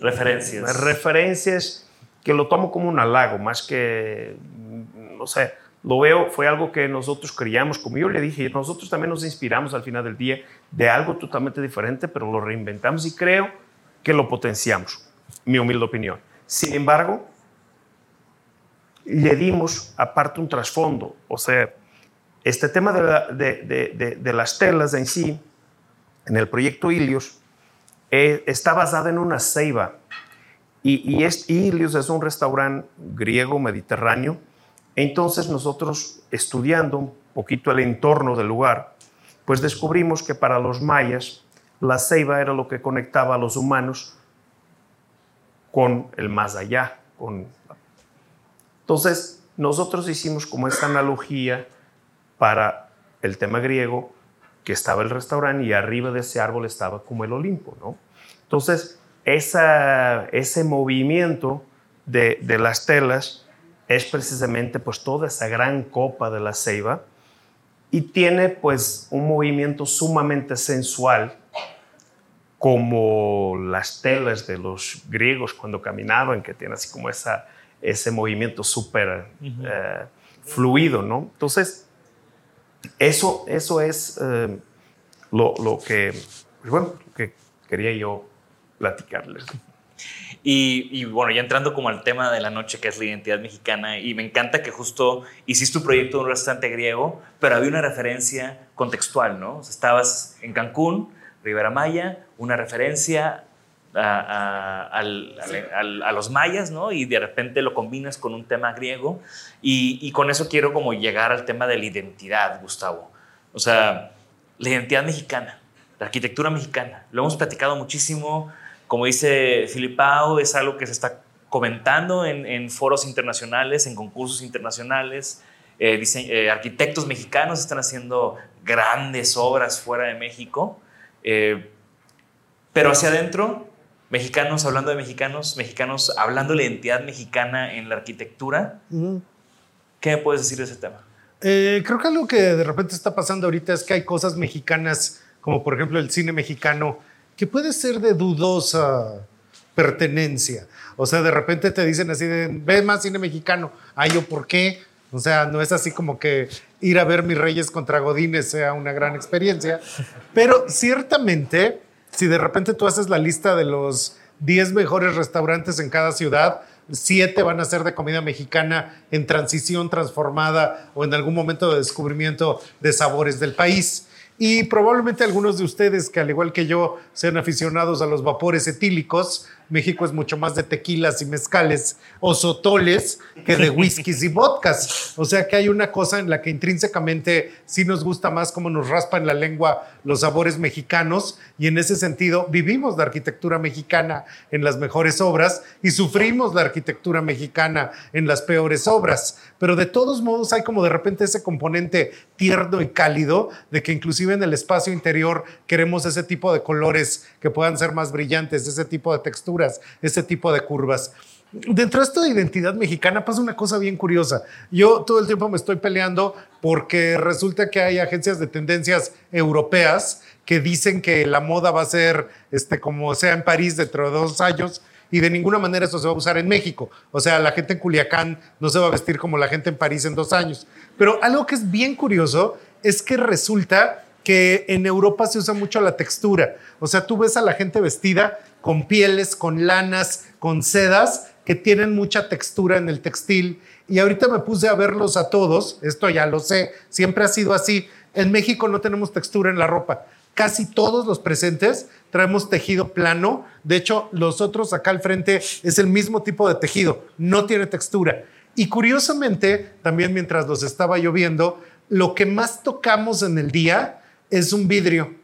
referencias. referencias que lo tomo como un halago, más que, no sé, lo veo, fue algo que nosotros creíamos, como yo le dije, nosotros también nos inspiramos al final del día de algo totalmente diferente, pero lo reinventamos y creo que lo potenciamos, mi humilde opinión. Sin embargo, le dimos aparte un trasfondo. O sea, este tema de, las telas en sí, en el proyecto Ilios, eh, está basada en una ceiba. Y, y Ilios es un restaurante griego mediterráneo. Entonces nosotros, estudiando un poquito el entorno del lugar, pues descubrimos que para los mayas la ceiba era lo que conectaba a los humanos con el más allá, con entonces, nosotros hicimos como esta analogía para el tema griego, que estaba el restaurante y arriba de ese árbol estaba como el Olimpo, ¿no? Entonces, ese movimiento de, las telas es precisamente pues toda esa gran copa de la ceiba y tiene pues un movimiento sumamente sensual como las telas de los griegos cuando caminaban, que tiene así como esa, ese movimiento súper eh, fluido, ¿no? Entonces, eso, eso es eh, lo, lo, que, pues bueno, que quería yo platicarles. Y, y, bueno, ya entrando como al tema de la noche, que es la identidad mexicana, y me encanta que justo hiciste un proyecto de un restaurante griego, pero había una referencia contextual, ¿no? O sea, estabas en Cancún, Rivera Maya, una referencia a, a, a, los mayas, ¿no? Y de repente lo combinas con un tema griego, y, y con eso quiero como llegar al tema de la identidad, Gustavo. O sea, la identidad mexicana, la arquitectura mexicana. Lo hemos platicado muchísimo. Como dice Filipao, es algo que se está comentando en, foros internacionales, en concursos internacionales. Eh, eh, arquitectos mexicanos están haciendo grandes obras fuera de México. Eh, pero hacia adentro, mexicanos hablando de mexicanos, mexicanos hablando de la identidad mexicana en la arquitectura. ¿Qué me puedes decir de ese tema? Eh, creo que algo que de repente está pasando ahorita es que hay cosas mexicanas, como por ejemplo el cine mexicano, que puede ser de dudosa pertenencia. O sea, de repente te dicen así ve más cine mexicano. Ay, ¿yo por qué? O sea, no es así como que ir a ver Mis Reyes contra Godines sea una gran experiencia. Pero ciertamente, si de repente tú haces la lista de los 10 mejores restaurantes en cada ciudad, siete van a ser de comida mexicana en transición transformada o en algún momento de descubrimiento de sabores del país. Y probablemente algunos de ustedes, que al igual que yo, sean aficionados a los vapores etílicos, México es mucho más de tequilas y mezcales o sotoles que de whiskies y vodkas. O sea que hay una cosa en la que intrínsecamente sí nos gusta más cómo nos raspan la lengua los sabores mexicanos y en ese sentido vivimos la arquitectura mexicana en las mejores obras y sufrimos la arquitectura mexicana en las peores obras. Pero de todos modos hay como de repente ese componente tierno y cálido de que inclusive en el espacio interior queremos ese tipo de colores que puedan ser más brillantes, ese tipo de textura ese tipo de curvas. Dentro de esta identidad mexicana pasa una cosa bien curiosa. Yo todo el tiempo me estoy peleando porque resulta que hay agencias de tendencias europeas que dicen que la moda va a ser este, como sea en París dentro de dos años y de ninguna manera eso se va a usar en México. O sea, la gente en Culiacán no se va a vestir como la gente en París en dos años. Pero algo que es bien curioso es que resulta que en Europa se usa mucho la textura. O sea, tú ves a la gente vestida con pieles, con lanas, con sedas que tienen mucha textura en el textil. Y ahorita me puse a verlos a todos, esto ya lo sé, siempre ha sido así. En México no tenemos textura en la ropa. Casi todos los presentes traemos tejido plano. De hecho, los otros acá al frente es el mismo tipo de tejido, no tiene textura. Y curiosamente, también mientras los estaba lloviendo, lo que más tocamos en el día es un vidrio.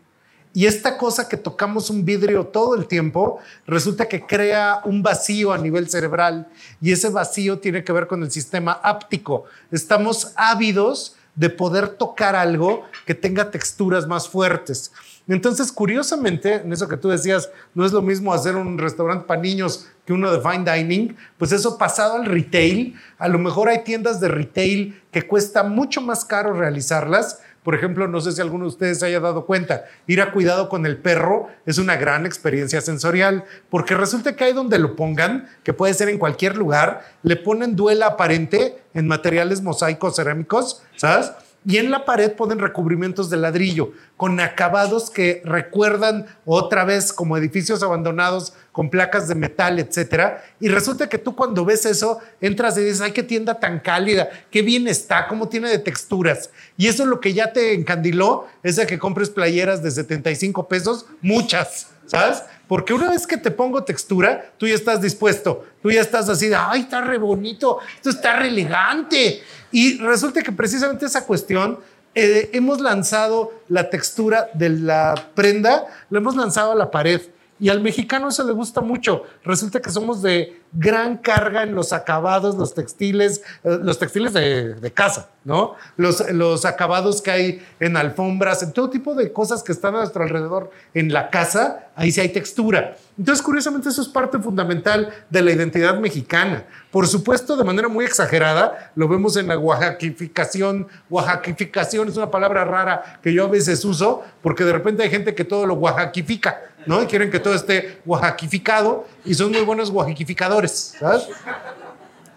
Y esta cosa que tocamos un vidrio todo el tiempo, resulta que crea un vacío a nivel cerebral y ese vacío tiene que ver con el sistema áptico. Estamos ávidos de poder tocar algo que tenga texturas más fuertes. Entonces, curiosamente, en eso que tú decías, no es lo mismo hacer un restaurante para niños que uno de fine dining, pues eso pasado al retail, a lo mejor hay tiendas de retail que cuesta mucho más caro realizarlas, por ejemplo, no sé si alguno de ustedes se haya dado cuenta, ir a cuidado con el perro es una gran experiencia sensorial, porque resulta que ahí donde lo pongan, que puede ser en cualquier lugar, le ponen duela aparente en materiales mosaicos cerámicos, ¿sabes? Y en la pared ponen recubrimientos de ladrillo con acabados que recuerdan otra vez como edificios abandonados con placas de metal, etcétera. Y resulta que tú cuando ves eso entras y dices, ay, qué tienda tan cálida, qué bien está, cómo tiene de texturas. Y eso es lo que ya te encandiló, es de que compres playeras de 75 pesos, muchas, ¿sabes? Porque una vez que te pongo textura, tú ya estás dispuesto, tú ya estás así de, ay, está re bonito, esto está re elegante. Y resulta que precisamente esa cuestión, eh, hemos lanzado la textura de la prenda, la hemos lanzado a la pared. Y al mexicano eso le gusta mucho. Resulta que somos de gran carga en los acabados, los textiles, eh, los textiles de, casa, ¿no? Los, los acabados que hay en alfombras, en todo tipo de cosas que están a nuestro alrededor en la casa, ahí sí hay textura. Entonces, curiosamente, eso es parte fundamental de la identidad mexicana. Por supuesto, de manera muy exagerada, lo vemos en la oaxaquificación. Oaxaquificación es una palabra rara que yo a veces uso porque de repente hay gente que todo lo oaxaquifica, ¿no? Y quieren que todo esté oaxaquificado y son muy buenos oaxaquificadores.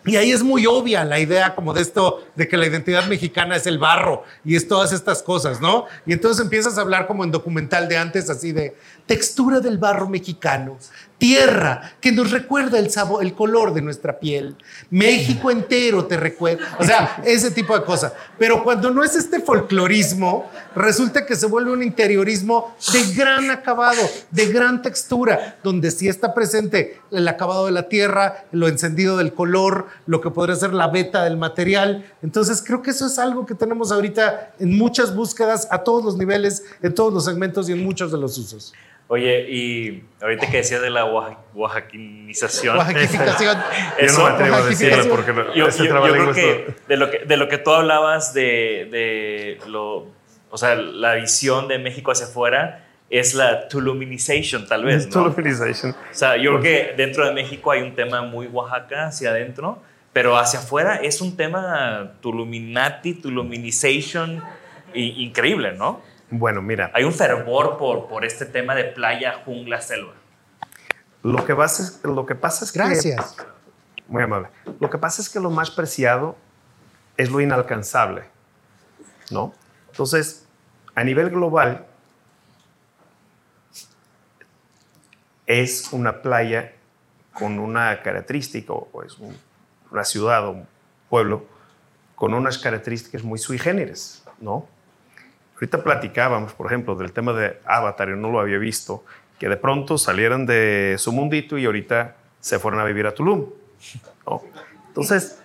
Y ahí es muy obvia la idea como de esto, de que la identidad mexicana es el barro y es todas estas cosas, ¿no? Y entonces empiezas a hablar como en documental de antes, así de textura del barro mexicano, tierra que nos recuerda el sabor, el color de nuestra piel, México entero te recuerda, o sea, ese tipo de cosas. Pero cuando no es este folclorismo, resulta que se vuelve un interiorismo de gran acabado, de gran textura, donde sí está presente el acabado de la tierra, lo encendido del color, lo que podría ser la beta del material. Entonces creo que eso es algo que tenemos ahorita en muchas búsquedas a todos los niveles, en todos los segmentos y en muchos de los usos. Oye, y ahorita que decías de la oaxaquinización. Oaxaquificación. <laughs> Yo no me atrevo a decirlo porque no, Yo, yo- yo creo que de lo que, de lo que tú hablabas de, de lo, o sea, la visión de México hacia afuera es la Tuluminization, tal vez, ¿no? Tuluminization. O sea, yo creo que dentro de México hay un tema muy Oaxaca hacia adentro, pero hacia afuera es un tema Tuluminati, Tuluminization, increíble, ¿no? Bueno, mira, Hay un fervor por, por este tema de playa, jungla, selva. lo que pasa es, lo que, pasa es que... Gracias. Muy amable. Lo que pasa es que lo más preciado es lo inalcanzable, ¿no? Entonces, a nivel global, es una playa con una característica, o es un- una ciudad o un pueblo con unas características muy sui generis, ¿no? Ahorita platicábamos, por ejemplo, del tema de Avatar, yo no lo había visto, que de pronto salieran de su mundito y ahorita se fueron a vivir a Tulum. ¿no? Entonces,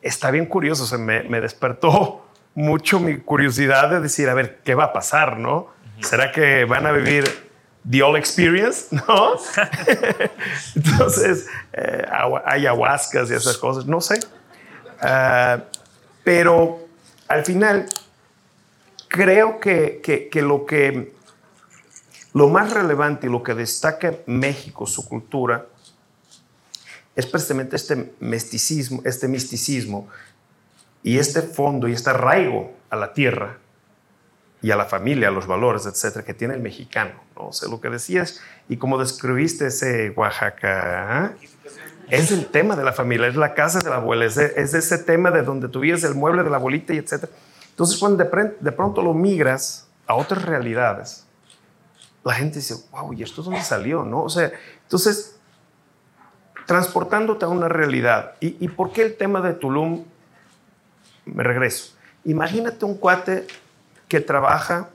está bien curioso, o sea, me, me despertó mucho mi curiosidad de decir, a ver, ¿qué va a pasar, no? ¿Será que van a vivir the all experience, <laughs> no? <laughs> Entonces, eh, ayahuascas y esas cosas, no sé. Ah, pero al final, creo que, que- que lo que lo más relevante y lo que destaca México, su cultura, es precisamente este misticismo, este misticismo y este fondo y este arraigo a la tierra y a la familia, a los valores, etcétera, que tiene el mexicano. ¿no? O sea, lo que decías y como describiste ese Oaxaca, ¿ah? es el tema de la familia, es la casa de la abuela, es, es ese tema de donde tuvieras el mueble de la abuelita y etcétera. Entonces, cuando de, pronto lo migras a otras realidades, la gente dice, wow, ¿y esto dónde salió? ¿No? O sea, entonces, transportándote a una realidad. ¿Y, y por qué el tema de Tulum? Me regreso. Imagínate un cuate que trabaja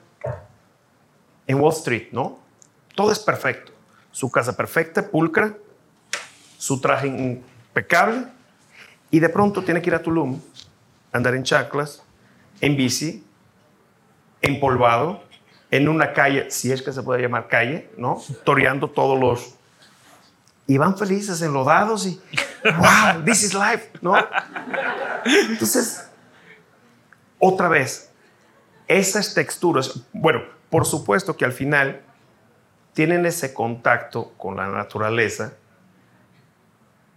en Wall Street, ¿no? Todo es perfecto. Su casa perfecta, pulcra, su traje impecable, y de pronto tiene que ir a Tulum, andar en chaclas, en bici, empolvado, en una calle, si es que se puede llamar calle, ¿no? Toreando todos los... Y van felices, enlodados y... ¡Wow! This is life, ¿no? Entonces, otra vez, esas texturas, bueno, por supuesto que al final tienen ese contacto con la naturaleza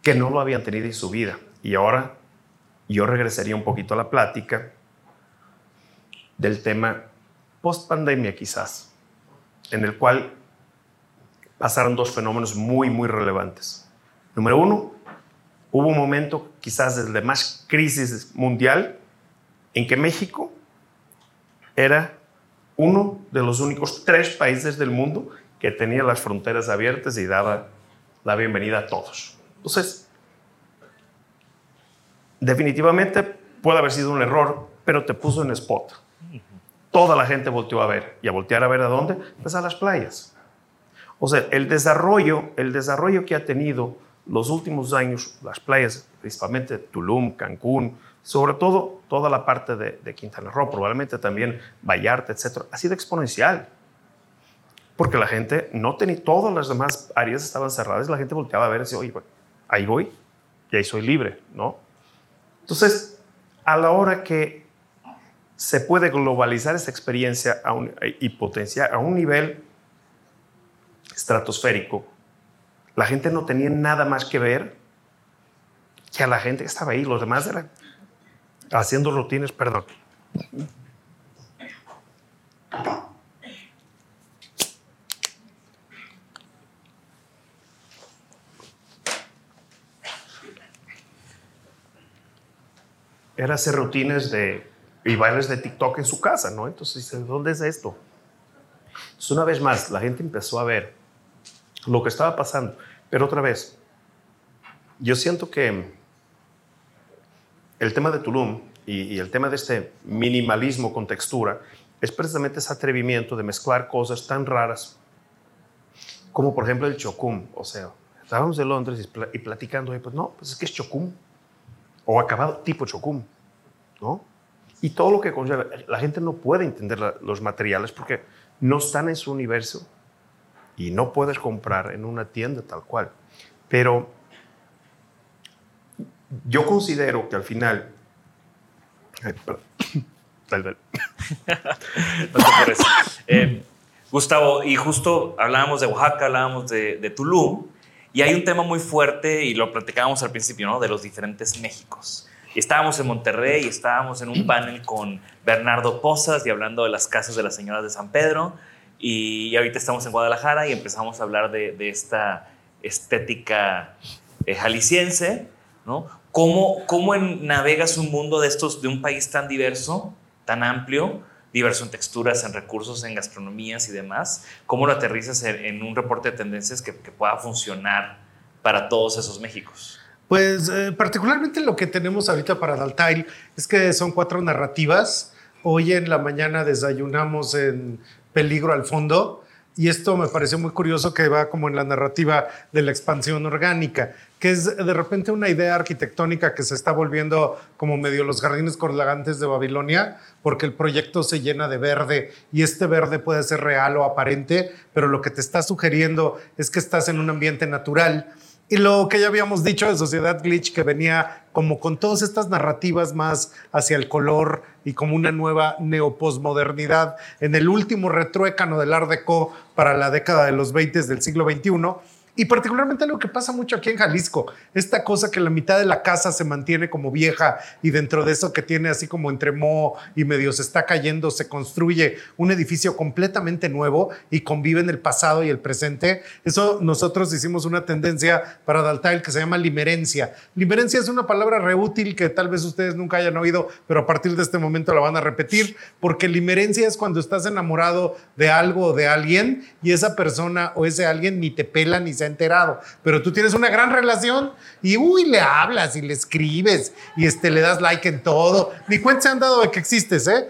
que no lo habían tenido en su vida. Y ahora yo regresaría un poquito a la plática del tema post pandemia quizás, en el cual pasaron dos fenómenos muy, muy relevantes. Número uno, hubo un momento quizás desde más crisis mundial en que México era uno de los únicos tres países del mundo que tenía las fronteras abiertas y daba la bienvenida a todos. Entonces, definitivamente puede haber sido un error, pero te puso en spot. Toda la gente volteó a ver. ¿Y a voltear a ver a dónde? Pues a las playas. O sea, el desarrollo, el desarrollo que ha tenido los últimos años las playas, principalmente Tulum, Cancún, sobre todo toda la parte de, Quintana Roo, probablemente también Vallarta, etcétera, ha sido exponencial. Porque la gente no tenía, todas las demás áreas estaban cerradas, la gente volteaba a ver y decía, oye, bueno, ahí voy y ahí soy libre, ¿no? Entonces, a la hora que se puede globalizar esa experiencia y potenciar a un nivel estratosférico, la gente no tenía nada más que ver que a la gente que estaba ahí. Los demás eran haciendo rutinas, perdón. era hacer rutinas de, y bailes de TikTok en su casa, ¿no? Entonces ¿dónde es esto? Entonces, una vez más, la gente empezó a ver lo que estaba pasando. Pero otra vez, yo siento que el tema de Tulum y, y el tema de este minimalismo con textura es precisamente ese atrevimiento de mezclar cosas tan raras como por ejemplo el chocum. O sea, estábamos en Londres y, pla- y platicando, y pues no, pues es que es chocum. O acabado tipo chocum, ¿no? Y todo lo que conlleva. La gente no puede entender la- los materiales porque no están en su universo y no puedes comprar en una tienda tal cual. Pero yo considero que al final... Ay, perdón. <coughs> <laughs> No te. Eh, Gustavo, y justo hablábamos de Oaxaca, hablábamos de, de Tulum, y hay un tema muy fuerte, y lo platicábamos al principio, ¿no? De los diferentes Méxicos. Estábamos en Monterrey, y estábamos en un panel con Bernardo Pozas y hablando de las casas de las señoras de San Pedro, y, ahorita estamos en Guadalajara y empezamos a hablar de, de esta estética eh, jalisciense, ¿no? ¿Cómo, cómo navegas un mundo de estos, de un país tan diverso, tan amplio, diverso en texturas, en recursos, en gastronomías y demás? ¿Cómo lo aterrizas en, en un reporte de tendencias que, que pueda funcionar para todos esos Méxicos? Pues eh, particularmente lo que tenemos ahorita para Daltail es que son cuatro narrativas. Hoy en la mañana desayunamos en Peligro al Fondo y esto me pareció muy curioso que va como en la narrativa de la expansión orgánica, que es de repente una idea arquitectónica que se está volviendo como medio los jardines colgantes de Babilonia, porque el proyecto se llena de verde y este verde puede ser real o aparente, pero lo que te está sugiriendo es que estás en un ambiente natural. Y lo que ya habíamos dicho de Sociedad Glitch, que venía como con todas estas narrativas más hacia el color y como una nueva neoposmodernidad en el último retruécano del Art Deco para la década de los 20 del siglo XXI. Y particularmente lo que pasa mucho aquí en Jalisco, esta cosa que la mitad de la casa se mantiene como vieja y dentro de eso que tiene así como entre moho y medio se está cayendo, se construye un edificio completamente nuevo y convive en el pasado y el presente. Eso nosotros hicimos una tendencia para Daltail que se llama limerencia. Limerencia es una palabra reútil que tal vez ustedes nunca hayan oído, pero a partir de este momento la van a repetir, porque limerencia es cuando estás enamorado de algo o de alguien y esa persona o ese alguien ni te pela ni se ha enterado, pero tú tienes una gran relación y uy, le hablas y le escribes y este, le das like en todo, ni cuenta se han dado de que existes, ¿eh?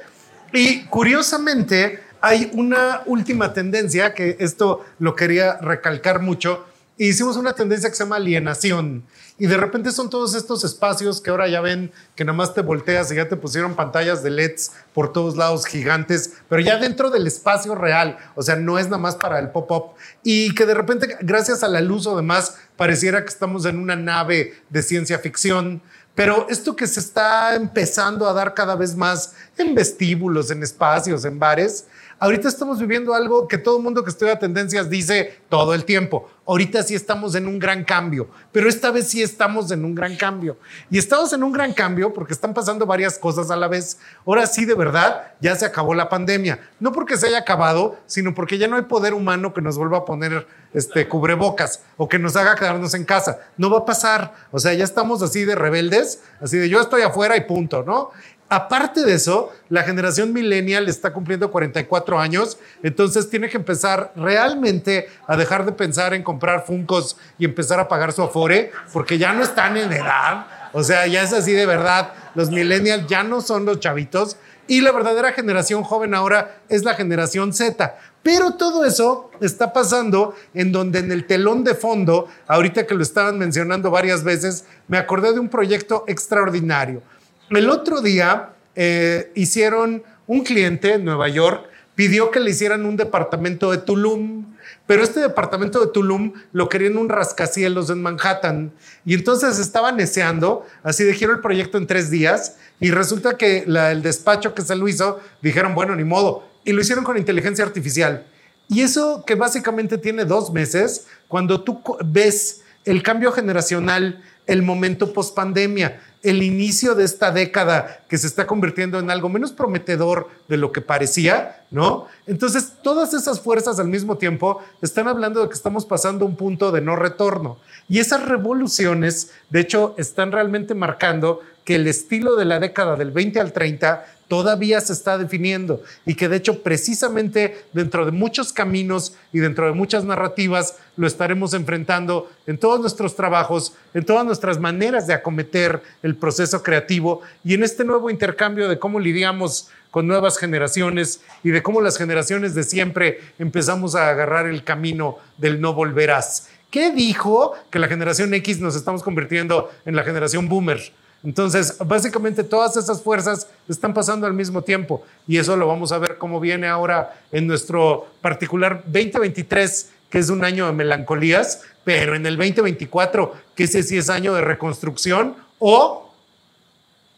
Y curiosamente hay una última tendencia que esto lo quería recalcar mucho. E Hicimos una tendencia que se llama alienación. Y de repente son todos estos espacios que ahora ya ven que nada más te volteas y ya te pusieron pantallas de LEDs por todos lados gigantes, pero ya dentro del espacio real. O sea, no es nada más para el pop-up. Y que de repente, gracias a la luz o demás, pareciera que estamos en una nave de ciencia ficción. Pero esto que se está empezando a dar cada vez más en vestíbulos, en espacios, en bares, ahorita estamos viviendo algo que todo el mundo que estudia tendencias dice todo el tiempo. Ahorita sí estamos en un gran cambio, pero esta vez sí estamos en un gran cambio. Y estamos en un gran cambio porque están pasando varias cosas a la vez. Ahora sí, de verdad, ya se acabó la pandemia. No porque se haya acabado, sino porque ya no hay poder humano que nos vuelva a poner este, cubrebocas o que nos haga quedarnos en casa. No va a pasar. O sea, ya estamos así de rebeldes, así de yo estoy afuera y punto, ¿no? Aparte de eso, la generación millennial está cumpliendo 44 años, entonces tiene que empezar realmente a dejar de pensar en comprar Funcos y empezar a pagar su Afore, porque ya no están en edad. O sea, ya es así de verdad. Los millennials ya no son los chavitos y la verdadera generación joven ahora es la generación Z. Pero todo eso está pasando en donde en el telón de fondo, ahorita que lo estaban mencionando varias veces, me acordé de un proyecto extraordinario. El otro día eh, hicieron un cliente en Nueva York, pidió que le hicieran un departamento de Tulum, pero este departamento de Tulum lo querían un rascacielos en Manhattan. Y entonces estaba neceando, así dijeron el proyecto en tres días, y resulta que el despacho que se lo hizo dijeron, bueno, ni modo, y lo hicieron con inteligencia artificial. Y eso que básicamente tiene dos meses, cuando tú ves el cambio generacional, el momento post pandemia, el inicio de esta década que se está convirtiendo en algo menos prometedor de lo que parecía, ¿no? Entonces, todas esas fuerzas al mismo tiempo están hablando de que estamos pasando un punto de no retorno. Y esas revoluciones, de hecho, están realmente marcando que el estilo de la década del 20 al 30 todavía se está definiendo y que de hecho precisamente dentro de muchos caminos y dentro de muchas narrativas lo estaremos enfrentando en todos nuestros trabajos, en todas nuestras maneras de acometer el proceso creativo y en este nuevo intercambio de cómo lidiamos con nuevas generaciones y de cómo las generaciones de siempre empezamos a agarrar el camino del no volverás. ¿Qué dijo que la generación X nos estamos convirtiendo en la generación boomer? Entonces, básicamente todas esas fuerzas están pasando al mismo tiempo y eso lo vamos a ver cómo viene ahora en nuestro particular 2023, que es un año de melancolías, pero en el 2024, que ese sí es año de reconstrucción o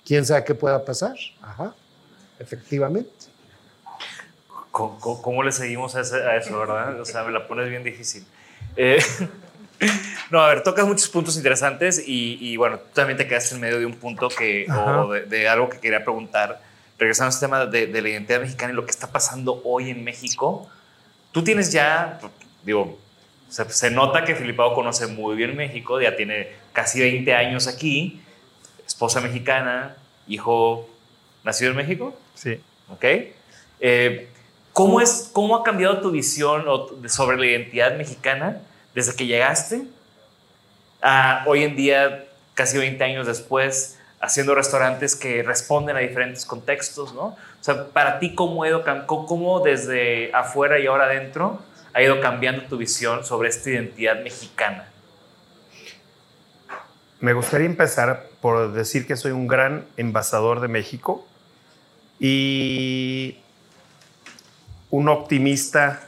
quién sabe qué pueda pasar. Ajá, efectivamente. ¿Cómo, le seguimos a, eso, verdad? O sea, me la pones bien difícil. Eh, <laughs> No, a ver, tocas muchos puntos interesantes y, bueno, tú también te quedaste en medio de un punto que, o de, algo que quería preguntar. Regresando a este tema de, la identidad mexicana y lo que está pasando hoy en México, tú tienes ya, digo, se, nota que Filipao conoce muy bien México, ya tiene casi 20 años aquí, esposa mexicana, hijo nacido en México. Sí. ¿Ok? Eh, ¿cómo, es, ¿Cómo ha cambiado tu visión sobre la identidad mexicana? Desde que llegaste a hoy en día, casi 20 años después, haciendo restaurantes que responden a diferentes contextos, ¿no? O sea, para ti, ¿cómo, ido, cómo desde afuera y ahora adentro ha ido cambiando tu visión sobre esta identidad mexicana? Me gustaría empezar por decir que soy un gran embajador de México y un optimista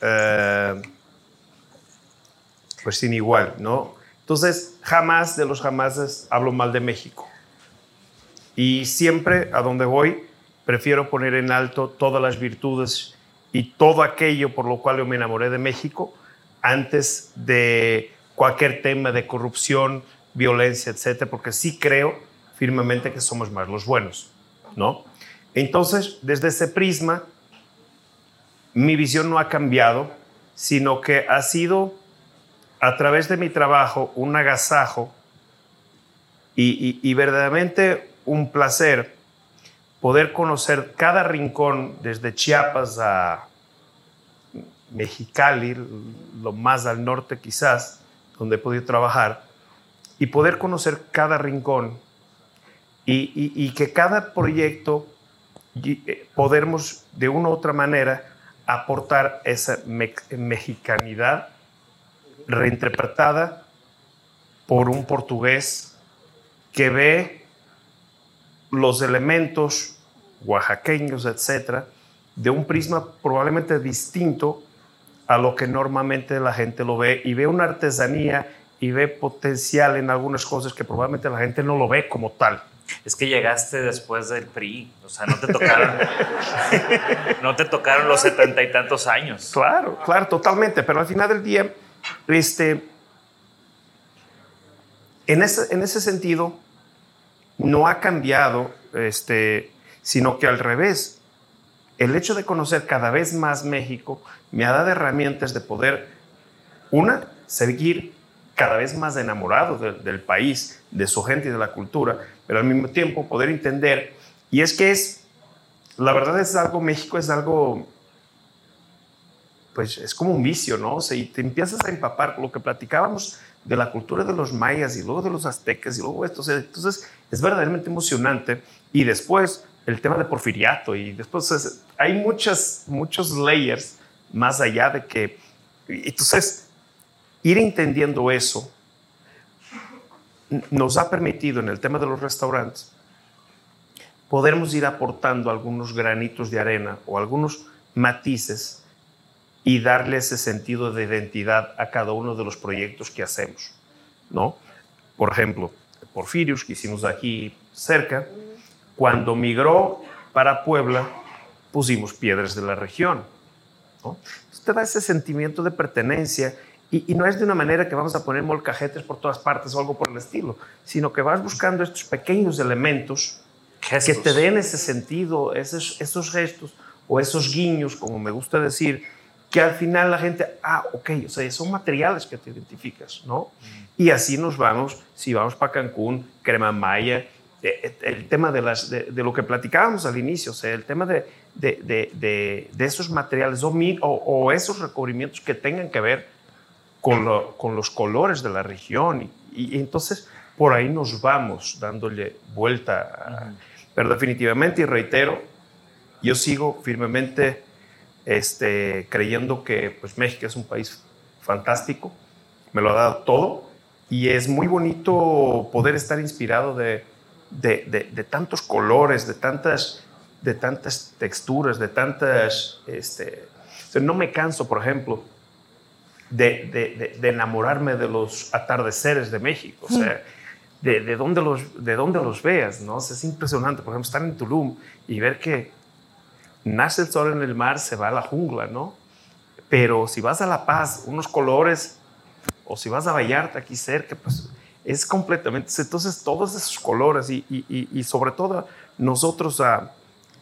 eh, pues sin igual, ¿no? Entonces, jamás de los jamases hablo mal de México. Y siempre a donde voy, prefiero poner en alto todas las virtudes y todo aquello por lo cual yo me enamoré de México antes de cualquier tema de corrupción, violencia, etcétera, porque sí creo firmemente que somos más los buenos, ¿no? Entonces, desde ese prisma, mi visión no ha cambiado, sino que ha sido a través de mi trabajo un agasajo y, verdaderamente un placer poder conocer cada rincón, desde Chiapas a Mexicali, lo más al norte quizás, donde he podido trabajar, y poder conocer cada rincón y, que cada proyecto eh, podamos de una u otra manera aportar esa mexicanidad reinterpretada por un portugués que ve los elementos oaxaqueños, etcétera, de un prisma probablemente distinto a lo que normalmente la gente lo ve y ve una artesanía y ve potencial en algunas cosas que probablemente la gente no lo ve como tal. Es que llegaste después del PRI, o sea, no te tocaron, <laughs> no te tocaron los setenta y tantos años. Claro, claro, totalmente, pero al final del día este, en, ese, en ese sentido, no ha cambiado, este, sino que al revés, el hecho de conocer cada vez más México me ha dado herramientas de poder, una, seguir cada vez más enamorado del país, de su gente y de la cultura, pero al mismo tiempo poder entender, y es que es, la verdad es algo, México es algo pues es como un vicio, ¿no? O sea, y te empiezas a empapar lo que platicábamos de la cultura de los mayas y luego de los aztecas y luego esto. O sea, entonces es verdaderamente emocionante. Y después el tema de porfiriato y después hay muchas, muchos layers más allá de que... Entonces, ir entendiendo eso nos ha permitido en el tema de los restaurantes podermos ir aportando algunos granitos de arena o algunos matices y darle ese sentido de identidad a cada uno de los proyectos que hacemos, ¿no? Por ejemplo, Porfirius, que hicimos aquí cerca, cuando migró para Puebla, pusimos piedras de la región, ¿no? Usted da ese sentimiento de pertenencia y, no es de una manera que vamos a poner molcajetes por todas partes o algo por el estilo, sino que vas buscando estos pequeños elementos que te den ese sentido, esos, esos gestos o esos guiños, como me gusta decir, que al final la gente, ah, ok, o sea, son materiales que te identificas, ¿no? Y así nos vamos, si vamos para Cancún, Crema Maya, eh, el tema de, las, de, lo que platicábamos al inicio, o sea, el tema de, de, de esos materiales o, o, esos recubrimientos que tengan que ver con, con los colores de la región. Y, entonces por ahí nos vamos dándole vuelta. Pero definitivamente, y reitero, yo sigo firmemente este, creyendo que pues, México es un país fantástico, me lo ha dado todo y es muy bonito poder estar inspirado de, de, tantos colores, de tantas, de tantas texturas, de tantas... Este, no me canso, por ejemplo, de, enamorarme de los atardeceres de México. O sea, de, de, dónde los, de dónde los veas, ¿no? es impresionante, por ejemplo, estar en Tulum y ver que nace el sol en el mar, se va a la jungla, ¿no? Pero si vas a La Paz, unos colores, o si vas a Vallarta aquí cerca, pues es completamente, entonces todos esos colores y, y, y sobre todo nosotros a,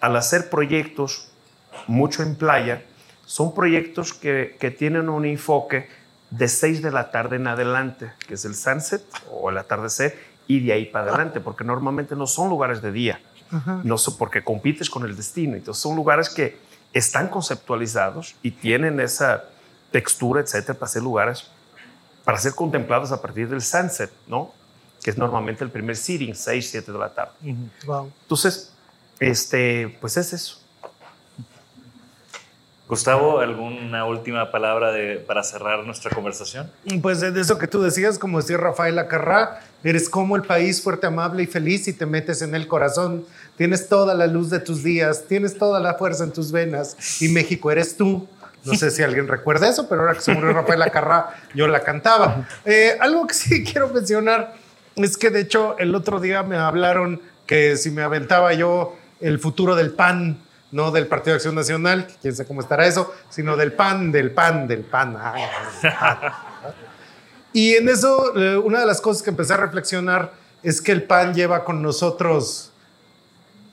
al hacer proyectos mucho en playa, son proyectos que, que tienen un enfoque de 6 de la tarde en adelante, que es el sunset o el atardecer, y de ahí para adelante, porque normalmente no son lugares de día, no porque compites con el destino. Entonces son lugares que están conceptualizados y tienen esa textura, etcétera, para ser lugares para ser contemplados a partir del sunset, ¿no? Que es normalmente el primer sitting, 6, 7 de la tarde. Entonces, este, pues es eso. Gustavo, ¿alguna última palabra para cerrar nuestra conversación? Pues de eso que tú decías, como decía Rafael Acarrá, eres como el país fuerte, amable y feliz y te metes en el corazón. Tienes toda la luz de tus días, tienes toda la fuerza en tus venas y México eres tú. No sé si alguien recuerda eso, pero ahora que se murió Rafael Acarrá, yo la cantaba. Eh, algo que sí <laughs> quiero mencionar es que de hecho el otro día me hablaron que si me aventaba yo el futuro del PAN, no del Partido de Acción Nacional, quién sabe cómo estará eso, sino del PAN, del PAN, del PAN. y en eso, eh, una de las cosas que empecé a reflexionar es que el PAN lleva con nosotros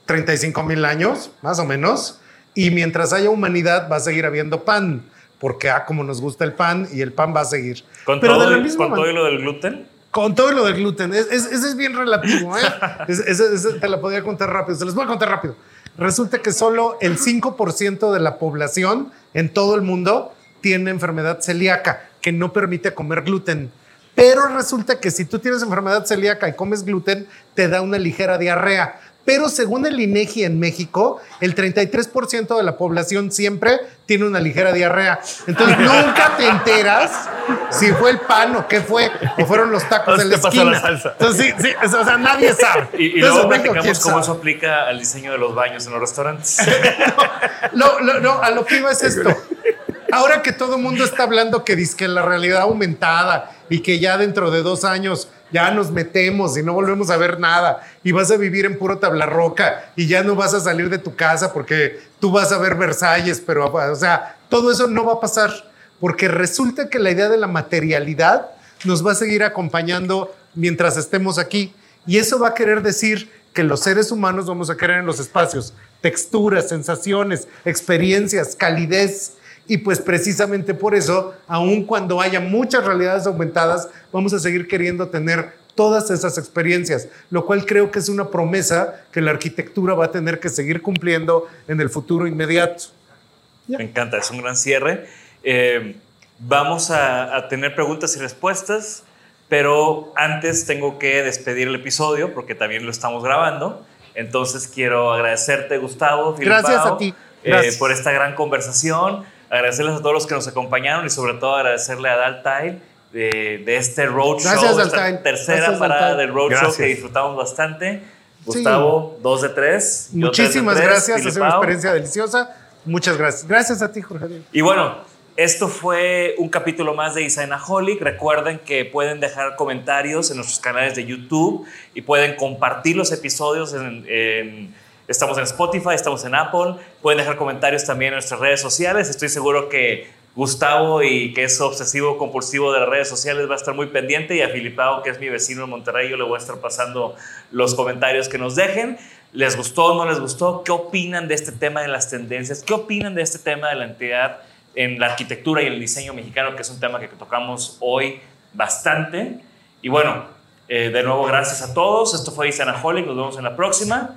35 mil años, más o menos, y mientras haya humanidad va a seguir habiendo pan, porque ah, como nos gusta el pan y el pan va a seguir. ¿Con, Pero todo, ¿con todo y lo del gluten? Con todo y lo del gluten. Ese es, es, bien relativo. ¿eh? <laughs> te la podría contar rápido. Se les voy a contar rápido. Resulta que solo el 5% de la población en todo el mundo tiene enfermedad celíaca, que no permite comer gluten. Pero resulta que si tú tienes enfermedad celíaca y comes gluten, te da una ligera diarrea. Pero según el INEGI en México, el 33% de la población siempre tiene una ligera diarrea. Entonces <laughs> nunca te enteras si fue el pan o qué fue, o fueron los tacos de la esquina. La salsa. Entonces sí, sí, o sea, nadie sabe. <laughs> Y, y luego platicamos cómo eso aplica al diseño de los baños en los restaurantes. <laughs> no, no, no, a lo que iba es esto. Ahora que todo el mundo está hablando que dice que la realidad aumentada y que ya dentro de dos años ya nos metemos y no volvemos a ver nada. Y vas a vivir en puro tabla roca y ya no vas a salir de tu casa porque tú vas a ver Versalles, pero o sea, todo eso no va a pasar. Porque resulta que la idea de la materialidad nos va a seguir acompañando mientras estemos aquí. Y eso va a querer decir que los seres humanos vamos a querer en los espacios. Texturas, sensaciones, experiencias, calidez, y pues precisamente por eso, aun cuando haya muchas realidades aumentadas, vamos a seguir queriendo tener todas esas experiencias, lo cual creo que es una promesa que la arquitectura va a tener que seguir cumpliendo en el futuro inmediato. Me encanta, es un gran cierre. Eh, vamos a, a, tener preguntas y respuestas, pero antes tengo que despedir el episodio porque también lo estamos grabando. Entonces quiero agradecerte, Gustavo. Gracias a ti. Eh, por esta gran conversación agradecerles a todos los que nos acompañaron y sobre todo agradecerle a Daltail de, de este roadshow, Gracias, esta tercera parada del roadshow que disfrutamos bastante. Gustavo, dos de tres. Muchísimas gracias, ha sido una experiencia deliciosa. Muchas gracias. Gracias a ti, Jorge. Y bueno, esto fue un capítulo más de Isainaholic. Recuerden que pueden dejar comentarios en nuestros canales de YouTube y pueden compartir los episodios en Estamos en Spotify, estamos en Apple. Pueden dejar comentarios también en nuestras redes sociales. Estoy seguro que Gustavo y que es obsesivo compulsivo de las redes sociales va a estar muy pendiente y a Filipao, que es mi vecino en Monterrey, yo le voy a estar pasando los comentarios que nos dejen. ¿Les gustó o no les gustó? ¿Qué opinan de este tema de las tendencias? ¿Qué opinan de este tema de la entidad en la arquitectura y el diseño mexicano, que es un tema que tocamos hoy bastante? Y bueno, Eh, de nuevo, gracias a todos. Esto fue Isanaholic. Nos vemos en la próxima.